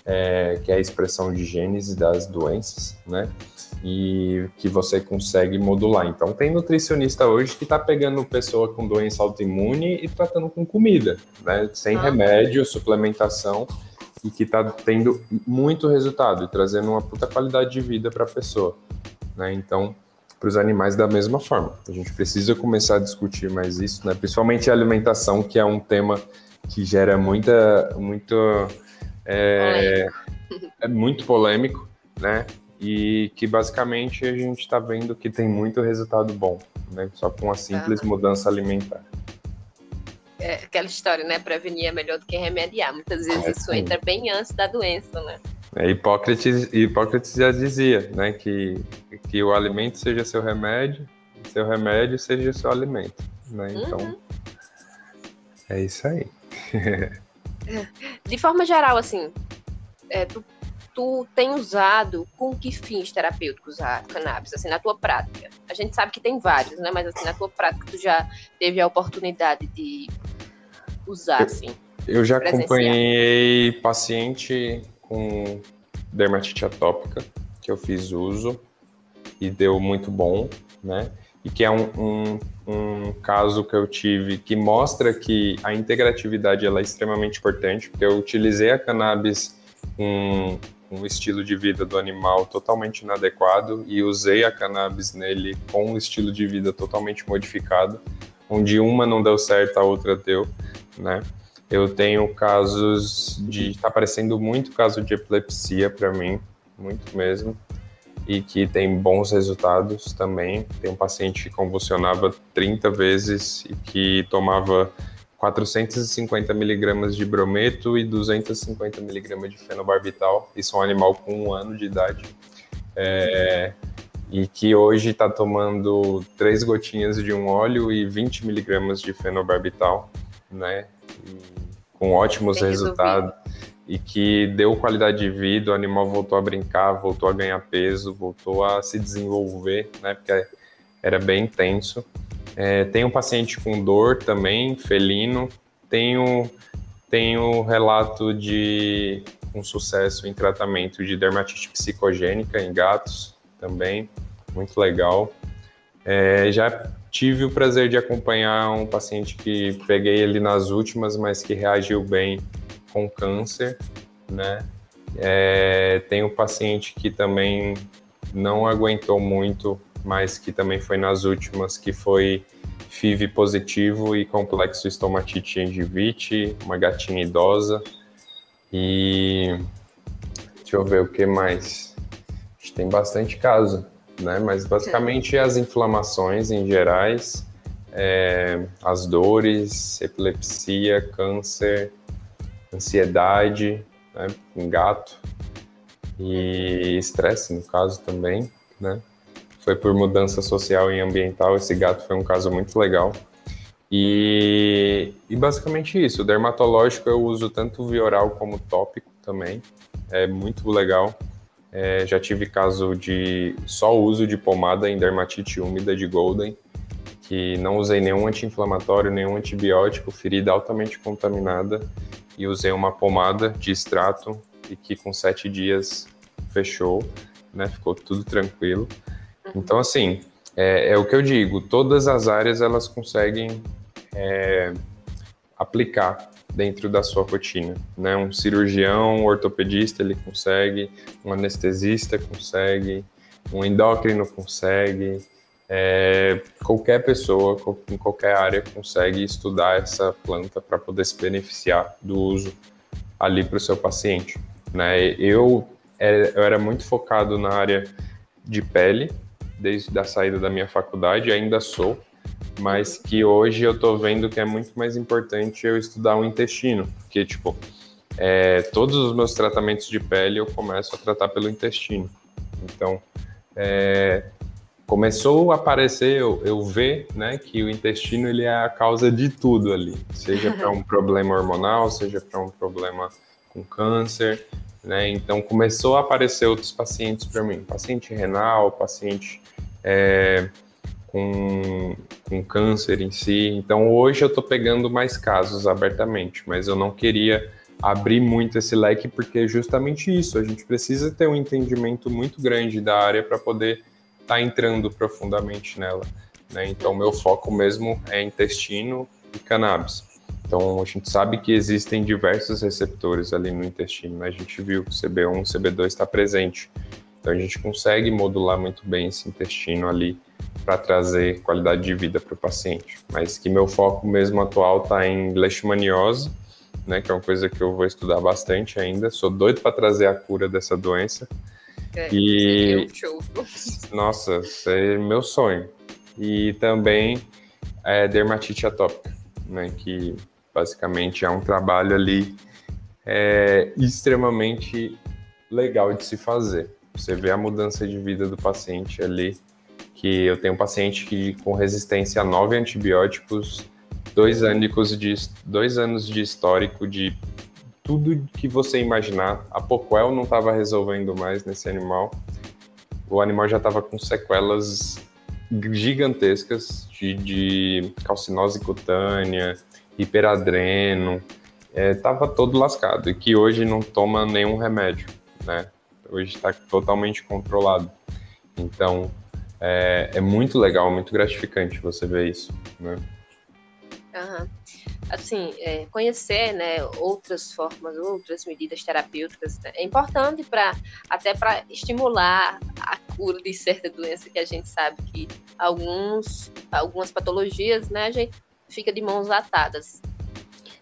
é, que é a expressão de genes das doenças, né, e que você consegue modular. Então, tem nutricionista hoje que está pegando pessoa com doença autoimune e tratando com comida, né, sem ah. remédio, suplementação, e que está tendo muito resultado e trazendo uma puta qualidade de vida para a pessoa, né, então para os animais da mesma forma. A gente precisa começar a discutir mais isso, né? principalmente a alimentação, que é um tema que gera muita, muito, é, é muito polêmico, né? E que basicamente a gente está vendo que tem muito resultado bom, né? Só com uma simples ah. mudança alimentar. É aquela história, né? Prevenir é melhor do que remediar. Muitas vezes é, isso sim. entra bem antes da doença, né? É, Hipócrates, Hipócrates já dizia, né, que, que o alimento seja seu remédio, seu remédio seja seu alimento, né? Então, uhum. é isso aí. De forma geral, assim, é, tu, tu tem usado com que fins terapêuticos a cannabis, assim, na tua prática? A gente sabe que tem vários, né? Mas assim, na tua prática, tu já teve a oportunidade de usar, assim? Eu já acompanhei paciente com dermatite atópica, que eu fiz uso. e deu muito bom, né? E que é um, um, um caso que eu tive que mostra que a integratividade ela é extremamente importante, porque eu utilizei a cannabis com um estilo de vida do animal totalmente inadequado e usei a cannabis nele com um estilo de vida totalmente modificado, onde uma não deu certo, a outra deu, né? Eu tenho casos de. Está aparecendo muito caso de epilepsia para mim, muito mesmo, e que tem bons resultados também. Tem um paciente que convulsionava 30 vezes e que tomava 450 miligramas de brometo e 250 miligramas de fenobarbital. Isso é um animal com um ano de idade. É, e que hoje está tomando três gotinhas de um óleo e 20 miligramas de fenobarbital, né? Com ótimos resultados e que deu qualidade de vida, o animal voltou a brincar, voltou a ganhar peso, voltou a se desenvolver, né? Porque era bem intenso. É, tem um paciente com dor também, felino. Tenho, tenho relato de um sucesso em tratamento de dermatite psicogênica em gatos também, muito legal. É, já tive o prazer de acompanhar um paciente que peguei ele nas últimas, mas que reagiu bem com câncer, né? É, tem um paciente que também não aguentou muito, mas que também foi nas últimas, que foi FIV positivo e complexo estomatite gengivite, uma gatinha idosa. E deixa eu ver o que mais. A gente tem bastante caso né? Mas basicamente as inflamações em gerais, é, as dores, epilepsia, câncer, ansiedade, né? em gato e estresse no caso também, né? Foi por mudança social e ambiental. Esse gato foi um caso muito legal. E, e basicamente isso. O dermatológico eu uso tanto via oral como tópico também. É muito legal. É, já tive caso de só uso de pomada em dermatite úmida de Golden, que não usei nenhum anti-inflamatório, nenhum antibiótico, ferida altamente contaminada, e usei uma pomada de extrato e que com sete dias fechou, né? Ficou tudo tranquilo. Uhum. Então, assim, é, é o que eu digo, todas as áreas elas conseguem é, aplicar dentro da sua rotina, né? Um cirurgião, um ortopedista, ele consegue, um anestesista consegue, um endócrino consegue, é, qualquer pessoa em qualquer área consegue estudar essa planta para poder se beneficiar do uso ali para o seu paciente. Né? Eu, é, eu era muito focado na área de pele desde a saída da minha faculdade, ainda sou, mas que hoje eu tô vendo que é muito mais importante eu estudar o intestino, porque, tipo, é, todos os meus tratamentos de pele eu começo a tratar pelo intestino. Então, é, começou a aparecer, eu, eu ver, né, que o intestino ele é a causa de tudo ali, seja para um problema hormonal, seja para um problema com câncer, né, então começou a aparecer outros pacientes para mim, paciente renal, paciente é, com, com câncer em si. Então hoje eu estou pegando mais casos abertamente, mas eu não queria abrir muito esse leque porque é justamente isso. A gente precisa ter um entendimento muito grande da área para poder estar tá entrando profundamente nela. Né? Então meu foco mesmo é intestino e cannabis. Então a gente sabe que existem diversos receptores ali no intestino. Né? A gente viu que o CB1, o CB2 está presente. Então a gente consegue modular muito bem esse intestino ali para trazer qualidade de vida para o paciente. Mas que meu foco mesmo atual está em leishmaniose, né, que é uma coisa que eu vou estudar bastante ainda. Sou doido para trazer a cura dessa doença. É, e nossa, é meu sonho. E também é dermatite atópica, né, que basicamente é um trabalho ali é, extremamente legal de se fazer. Você vê a mudança de vida do paciente ali, que eu tenho um paciente que com resistência a nove antibióticos, dois anos de, dois anos de histórico de tudo que você imaginar. A Poquel não estava resolvendo mais nesse animal. O animal já estava com sequelas gigantescas de, de calcinose cutânea, hiperadreno, estava é, todo lascado e que hoje não toma nenhum remédio, né? Hoje está totalmente controlado. Então, é, é muito legal, muito gratificante você ver isso, né? Uhum. Assim, é, conhecer né, outras formas, outras medidas terapêuticas né, é importante para até para estimular a cura de certa doença que a gente sabe que alguns, algumas patologias, né, a gente fica de mãos atadas.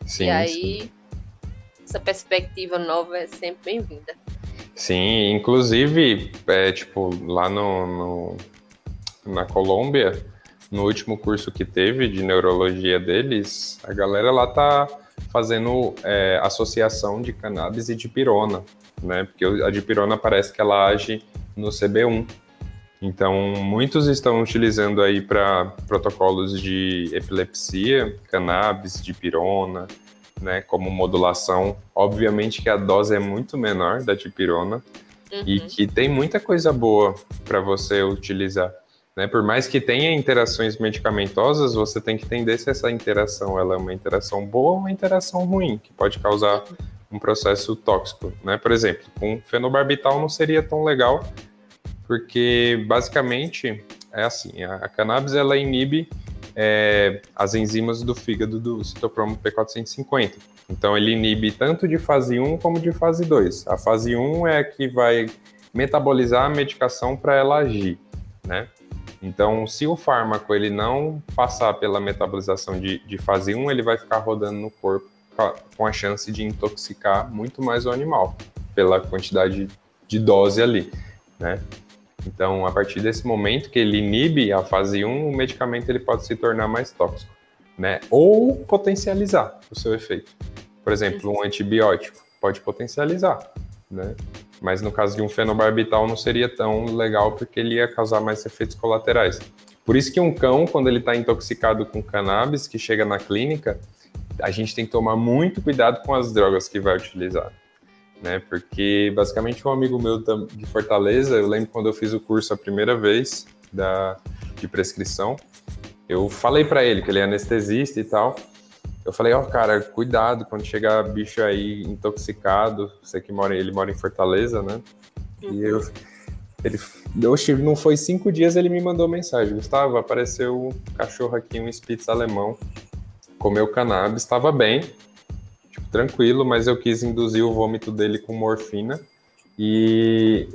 Sim, e aí sim. essa perspectiva nova é sempre bem-vinda. Sim, inclusive, é, tipo, lá no, no na Colômbia, no último curso que teve de neurologia deles, a galera lá tá fazendo é, associação de cannabis e dipirona, né? Porque a dipirona parece que ela age no CB1. Então, muitos estão utilizando aí para protocolos de epilepsia, cannabis, dipirona, né, como modulação. Obviamente que a dose é muito menor da dipirona uhum. e que tem muita coisa boa para você utilizar. Né? Por mais que tenha interações medicamentosas, você tem que entender se essa interação ela é uma interação boa ou uma interação ruim, que pode causar um processo tóxico. Né? Por exemplo, com fenobarbital não seria tão legal, porque basicamente é assim, a cannabis ela inibe é, as enzimas do fígado do citocromo P450. Então ele inibe tanto de fase 1 como de fase 2. A fase 1 é a que vai metabolizar a medicação para ela agir, né? Então, se o fármaco ele não passar pela metabolização de, de fase 1, ele vai ficar rodando no corpo com a chance de intoxicar muito mais o animal, pela quantidade de dose ali, né? Então, a partir desse momento que ele inibe a fase 1, o medicamento ele pode se tornar mais tóxico, né? Ou potencializar o seu efeito. Por exemplo, um antibiótico pode potencializar, né? Mas no caso de um fenobarbital não seria tão legal porque ele ia causar mais efeitos colaterais. Por isso que um cão, quando ele está intoxicado com cannabis, que chega na clínica, a gente tem que tomar muito cuidado com as drogas que vai utilizar. Né? Porque basicamente um amigo meu de Fortaleza, eu lembro quando eu fiz o curso a primeira vez da, de prescrição, eu falei para ele que ele é anestesista e tal, eu falei, ó, oh, cara, cuidado quando chegar bicho aí intoxicado. Você que mora, ele mora em Fortaleza, né? E eu, ele, eu não foi cinco dias, ele me mandou mensagem. Gustavo, apareceu um cachorro aqui, um Spitz alemão, comeu cannabis, estava bem, tranquilo, mas eu quis induzir o vômito dele com morfina e,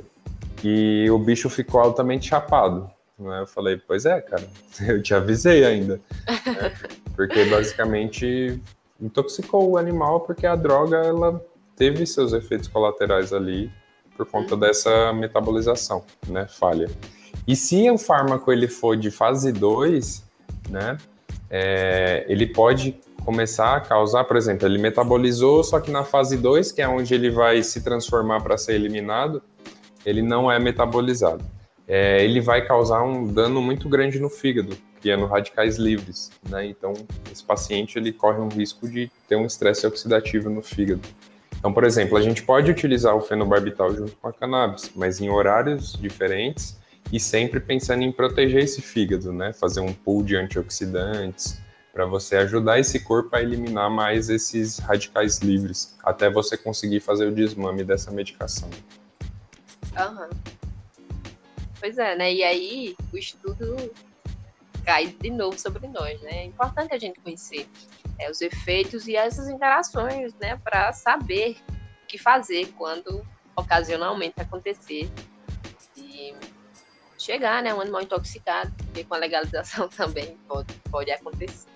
e o bicho ficou altamente chapado. Né? Eu falei, pois é, cara, eu te avisei ainda. Né? Porque basicamente intoxicou o animal porque a droga ela teve seus efeitos colaterais ali por conta uhum. dessa metabolização, né, falha. E se o fármaco ele for de fase 2, né, é, ele pode começar a causar, por exemplo, ele metabolizou, só que na fase 2, que é onde ele vai se transformar para ser eliminado, ele não é metabolizado é, ele vai causar um dano muito grande no fígado, criando radicais livres, né? Então, esse paciente ele corre um risco de ter um estresse oxidativo no fígado. Então, por exemplo, a gente pode utilizar o fenobarbital junto com a cannabis, mas em horários diferentes e sempre pensando em proteger esse fígado, né? Fazer um pool de antioxidantes para você ajudar esse corpo a eliminar mais esses radicais livres, até você conseguir fazer o desmame dessa medicação. Aham. Pois é, né? E aí o estudo cai de novo sobre nós, né? É importante a gente conhecer é, os efeitos e essas interações, né? Para saber o que fazer quando ocasionalmente acontecer e chegar, né? Um animal intoxicado, porque com a legalização também pode, pode acontecer.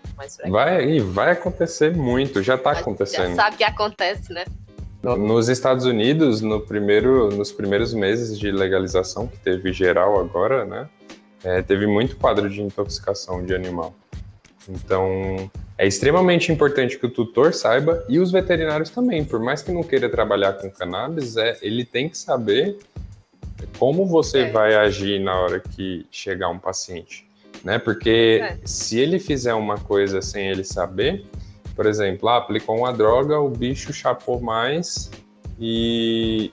Vai, e vai acontecer muito, já está acontecendo. Já sabe que acontece, né? Nos Estados Unidos, no primeiro, nos primeiros meses de legalização, que teve geral agora, né, é, teve muito quadro de intoxicação de animal. Então, é extremamente importante que o tutor saiba e os veterinários também. Por mais que não queira trabalhar com cannabis, é, ele tem que saber como você é. vai agir na hora que chegar um paciente, né? Porque é. se ele fizer uma coisa sem ele saber, por exemplo, ah, aplicou uma droga, o bicho chapou mais e,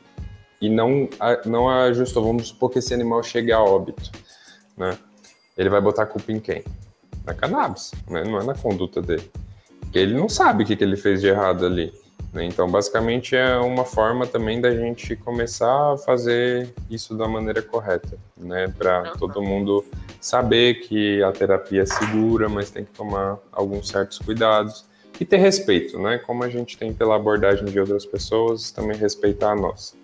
e não, não ajustou. Vamos supor que esse animal chegue a óbito, né? Ele vai botar a culpa em quem? Na cannabis, né? não é na conduta dele. Porque ele não sabe o que, que ele fez de errado ali. Né? Então, basicamente, é uma forma também da gente começar a fazer isso da maneira correta, né? Para uhum. todo mundo saber que a terapia é segura, mas tem que tomar alguns certos cuidados e ter respeito, né? Como a gente tem pela abordagem de outras pessoas, também respeitar a nossa.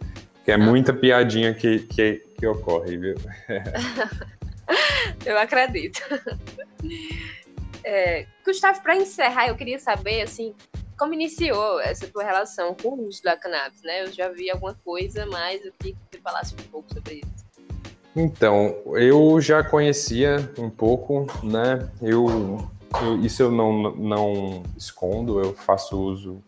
Que é muita piadinha que, que, que ocorre, viu? eu acredito. É, Gustavo, para encerrar, eu queria saber, assim, como iniciou essa tua relação com o uso da cannabis, né? Eu já vi alguma coisa, mas eu queria que você falasse um pouco sobre isso. Então, eu já conhecia um pouco, né? Eu, eu, isso eu não, não escondo, eu faço uso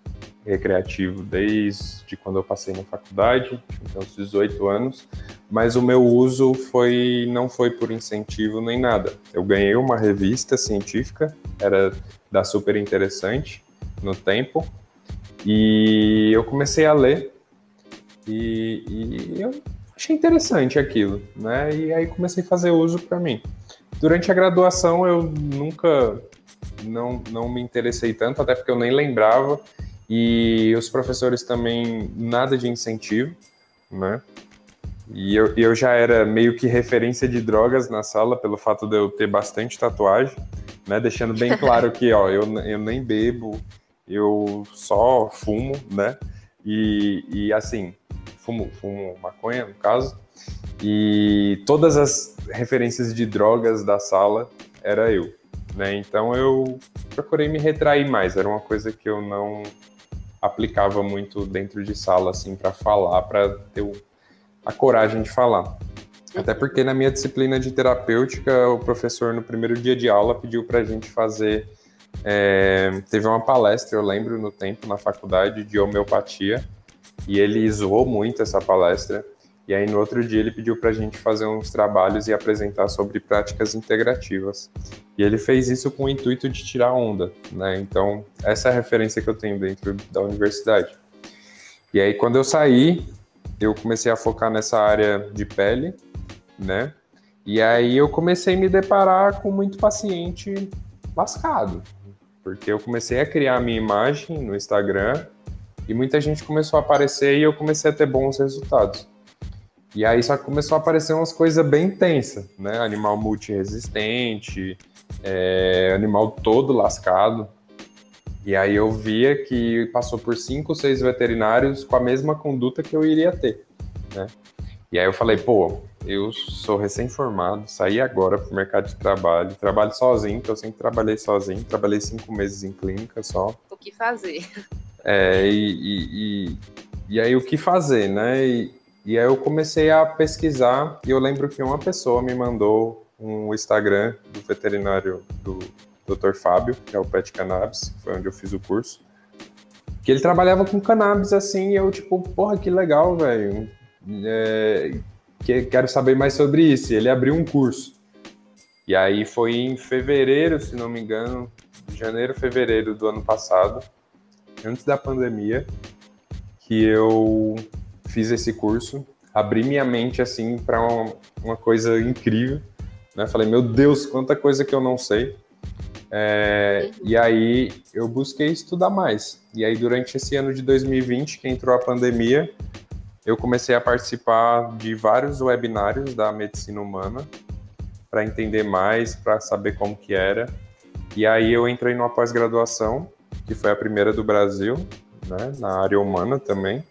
recreativo desde quando eu passei na faculdade, então aos 18 anos, mas o meu uso foi não foi por incentivo nem nada. Eu ganhei uma revista científica, era da super interessante, no tempo. E eu comecei a ler e, e eu achei interessante aquilo, né? E aí comecei a fazer uso para mim. Durante a graduação eu nunca não, não me interessei tanto, até porque eu nem lembrava e os professores também nada de incentivo, né? E eu, eu já era meio que referência de drogas na sala pelo fato de eu ter bastante tatuagem, né? Deixando bem claro que, ó, eu, eu nem bebo, eu só fumo, né? E, e assim, fumo, fumo maconha, no caso, e todas as referências de drogas da sala era eu, né? Então eu procurei me retrair mais, era uma coisa que eu não aplicava muito dentro de sala, assim, para falar, para ter a coragem de falar. Até porque na minha disciplina de terapêutica, o professor no primeiro dia de aula pediu para a gente fazer é, teve uma palestra, eu lembro, no tempo, na faculdade de homeopatia, e ele zoou muito essa palestra. E aí, no outro dia, ele pediu para a gente fazer uns trabalhos e apresentar sobre práticas integrativas. E ele fez isso com o intuito de tirar onda, né? Então, essa é a referência que eu tenho dentro da universidade. E aí, quando eu saí, eu comecei a focar nessa área de pele, né? E aí, eu comecei a me deparar com muito paciente lascado, porque eu comecei a criar a minha imagem no Instagram e muita gente começou a aparecer e eu comecei a ter bons resultados. E aí só começou a aparecer umas coisas bem tensas, né? Animal multiresistente, é, animal todo lascado. E aí eu via que passou por cinco, seis veterinários com a mesma conduta que eu iria ter, né? E aí eu falei, pô, eu sou recém-formado, saí agora para o mercado de trabalho, trabalho sozinho, que eu sempre trabalhei sozinho, trabalhei cinco meses em clínica só. O que fazer? É, e, e, e, e aí o que fazer, né? E, e aí eu comecei a pesquisar e eu lembro que uma pessoa me mandou um Instagram do veterinário do Dr. Fábio, que é o Pet Cannabis, foi onde eu fiz o curso, que ele trabalhava com cannabis assim, e eu tipo, porra, que legal, velho é, que, quero saber mais sobre isso. Ele abriu um curso. E aí foi em fevereiro, se não me engano, janeiro, fevereiro do ano passado, antes da pandemia, que eu fiz esse curso. Abri minha mente assim para uma, uma, coisa incrível. Né? Falei, meu Deus, quanta coisa que eu não sei. É, e aí eu busquei estudar mais. E aí durante esse ano de 2020, que entrou a pandemia, eu comecei a participar de vários webinários da medicina humana para entender mais, para saber como que era. E aí eu entrei numa pós-graduação, que foi a primeira do Brasil, né, na área humana também.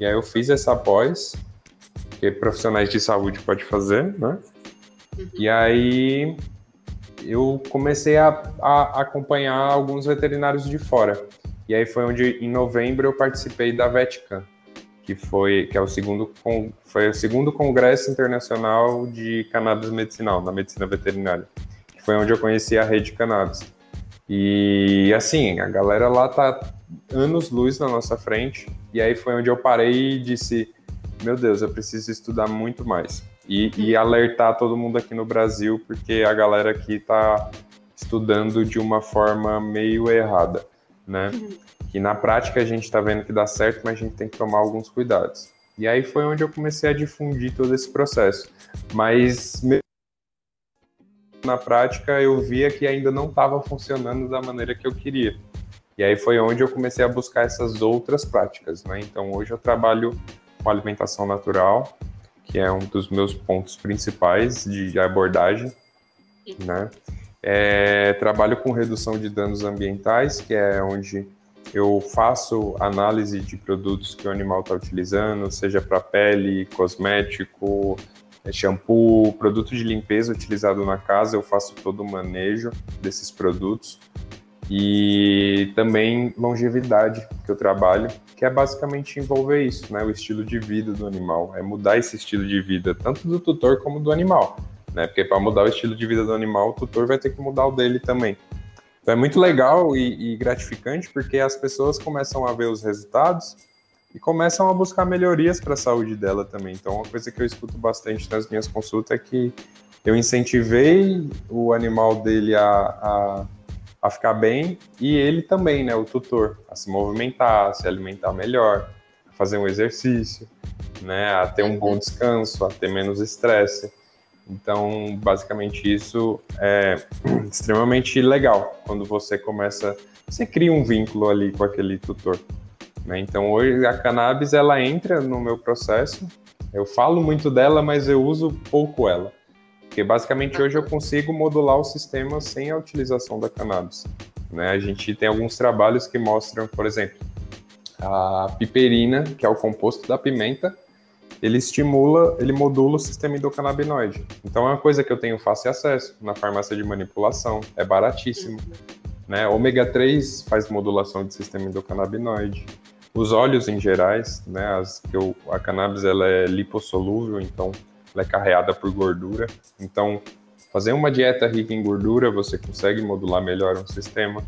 E aí eu fiz essa pós, que profissionais de saúde pode fazer, né? Uhum. E aí eu comecei a, a, acompanhar alguns veterinários de fora. E aí foi onde, em novembro, eu participei da Vatican, que foi que é o segundo foi o segundo congresso internacional de cannabis medicinal na medicina veterinária, que foi onde eu conheci a rede cannabis. E assim, a galera lá tá anos luz na nossa frente, e aí foi onde eu parei e disse: "Meu Deus, eu preciso estudar muito mais". E, e alertar todo mundo aqui no Brasil, porque a galera aqui tá estudando de uma forma meio errada, né? Que na prática a gente está vendo que dá certo, mas a gente tem que tomar alguns cuidados. E aí foi onde eu comecei a difundir todo esse processo. Mas na prática eu via que ainda não estava funcionando da maneira que eu queria. E aí foi onde eu comecei a buscar essas outras práticas, né? Então hoje eu trabalho com alimentação natural, que é um dos meus pontos principais de abordagem, né? É, trabalho com redução de danos ambientais, que é onde eu faço análise de produtos que o animal está utilizando, seja para pele, cosmético, shampoo, produto de limpeza utilizado na casa, eu faço todo o manejo desses produtos. E também longevidade que eu trabalho, que é basicamente envolver isso, né, o estilo de vida do animal, é mudar esse estilo de vida tanto do tutor como do animal, né, porque para mudar o estilo de vida do animal, o tutor vai ter que mudar o dele também. Então é muito legal e, e gratificante porque as pessoas começam a ver os resultados e começam a buscar melhorias para a saúde dela também. Então, uma coisa que eu escuto bastante nas minhas consultas é que eu incentivei o animal dele a, a a ficar bem e ele também, né, o tutor, a se movimentar, a se alimentar melhor, a fazer um exercício, né, a ter um bom descanso, a ter menos estresse. Então, basicamente isso é extremamente legal quando você começa, você cria um vínculo ali com aquele tutor. Né? Então, hoje a cannabis ela entra no meu processo. Eu falo muito dela, mas eu uso pouco ela. Porque basicamente hoje eu consigo modular o sistema sem a utilização da cannabis. Né? A gente tem alguns trabalhos que mostram, por exemplo, a piperina, que é o composto da pimenta, ele estimula, ele modula o sistema endocannabinoide. Então é uma coisa que eu tenho fácil acesso na farmácia de manipulação, é baratíssimo. Né? Ômega 3 faz modulação de sistema endocannabinoide. Os óleos em gerais, né? As, eu, a cannabis ela é lipossolúvel, então ela é carreada por gordura. Então, fazer uma dieta rica em gordura, você consegue modular melhor um sistema,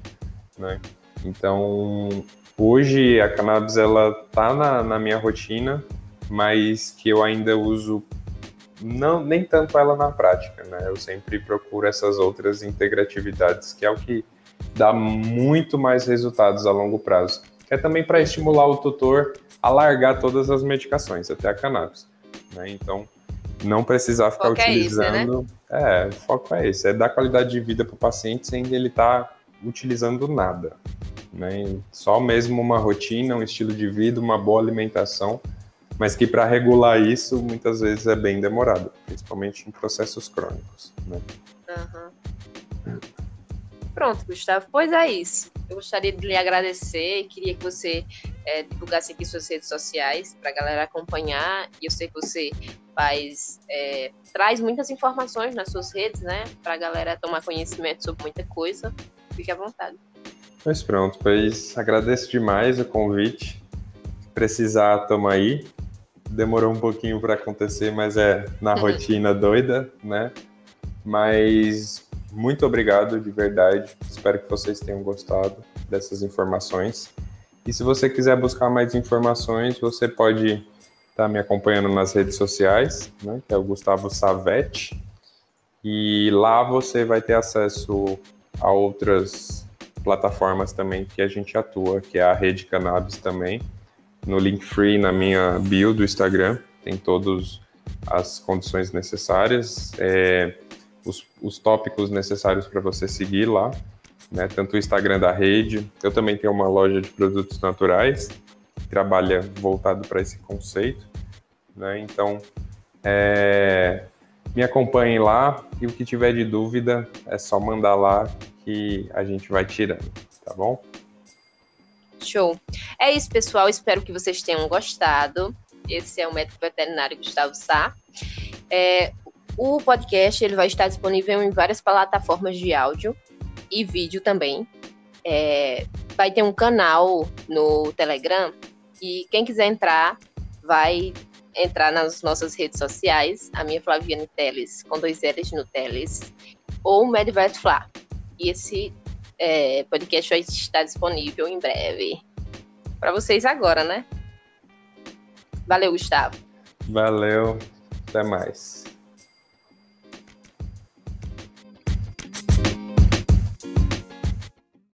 né? Então, hoje a cannabis ela tá na, na minha rotina, mas que eu ainda uso não nem tanto ela na prática, né? Eu sempre procuro essas outras integratividades, que é o que dá muito mais resultados a longo prazo. É também para estimular o tutor a largar todas as medicações, até a cannabis. Né? Então, não precisar ficar foco utilizando. É, esse, né? é, o foco é esse, é dar qualidade de vida para o paciente sem ele estar tá utilizando nada. Né? Só mesmo uma rotina, um estilo de vida, uma boa alimentação, mas que para regular isso muitas vezes é bem demorado, principalmente em processos crônicos. Né? Uhum. Pronto, Gustavo, pois é isso. Eu gostaria de lhe agradecer, queria que você é, divulgasse aqui suas redes sociais para a galera acompanhar. E eu sei que você faz, é, traz muitas informações nas suas redes, né? Para a galera tomar conhecimento sobre muita coisa. Fique à vontade. Pois pronto, pois agradeço demais o convite. Precisar, tamo aí. Demorou um pouquinho para acontecer, mas é na rotina doida, né? Mas muito obrigado de verdade. Espero que vocês tenham gostado dessas informações. E se você quiser buscar mais informações, você pode estar tá me acompanhando nas redes sociais, né, que é o Gustavo Savete. E lá você vai ter acesso a outras plataformas também que a gente atua, que é a Rede Cannabis também. No link free na minha bio do Instagram, tem todas as condições necessárias, é, os, os tópicos necessários para você seguir lá né? Tanto o Instagram da rede, eu também tenho uma loja de produtos naturais que trabalha voltado para esse conceito, né? Então, é, me acompanhem lá e o que tiver de dúvida é só mandar lá que a gente vai tirando, tá bom? Show. É isso, pessoal. Espero que vocês tenham gostado. Esse é o médico veterinário Gustavo Sá. É, o podcast ele vai estar disponível em várias plataformas de áudio e vídeo também. É, vai ter um canal no Telegram e quem quiser entrar vai entrar nas nossas redes sociais, a minha Flaviane Teles, com dois L's no Teles, ou Medvet Fla. E esse é, podcast vai estar disponível em breve. Para vocês agora, né? Valeu, Gustavo. Valeu. Até mais.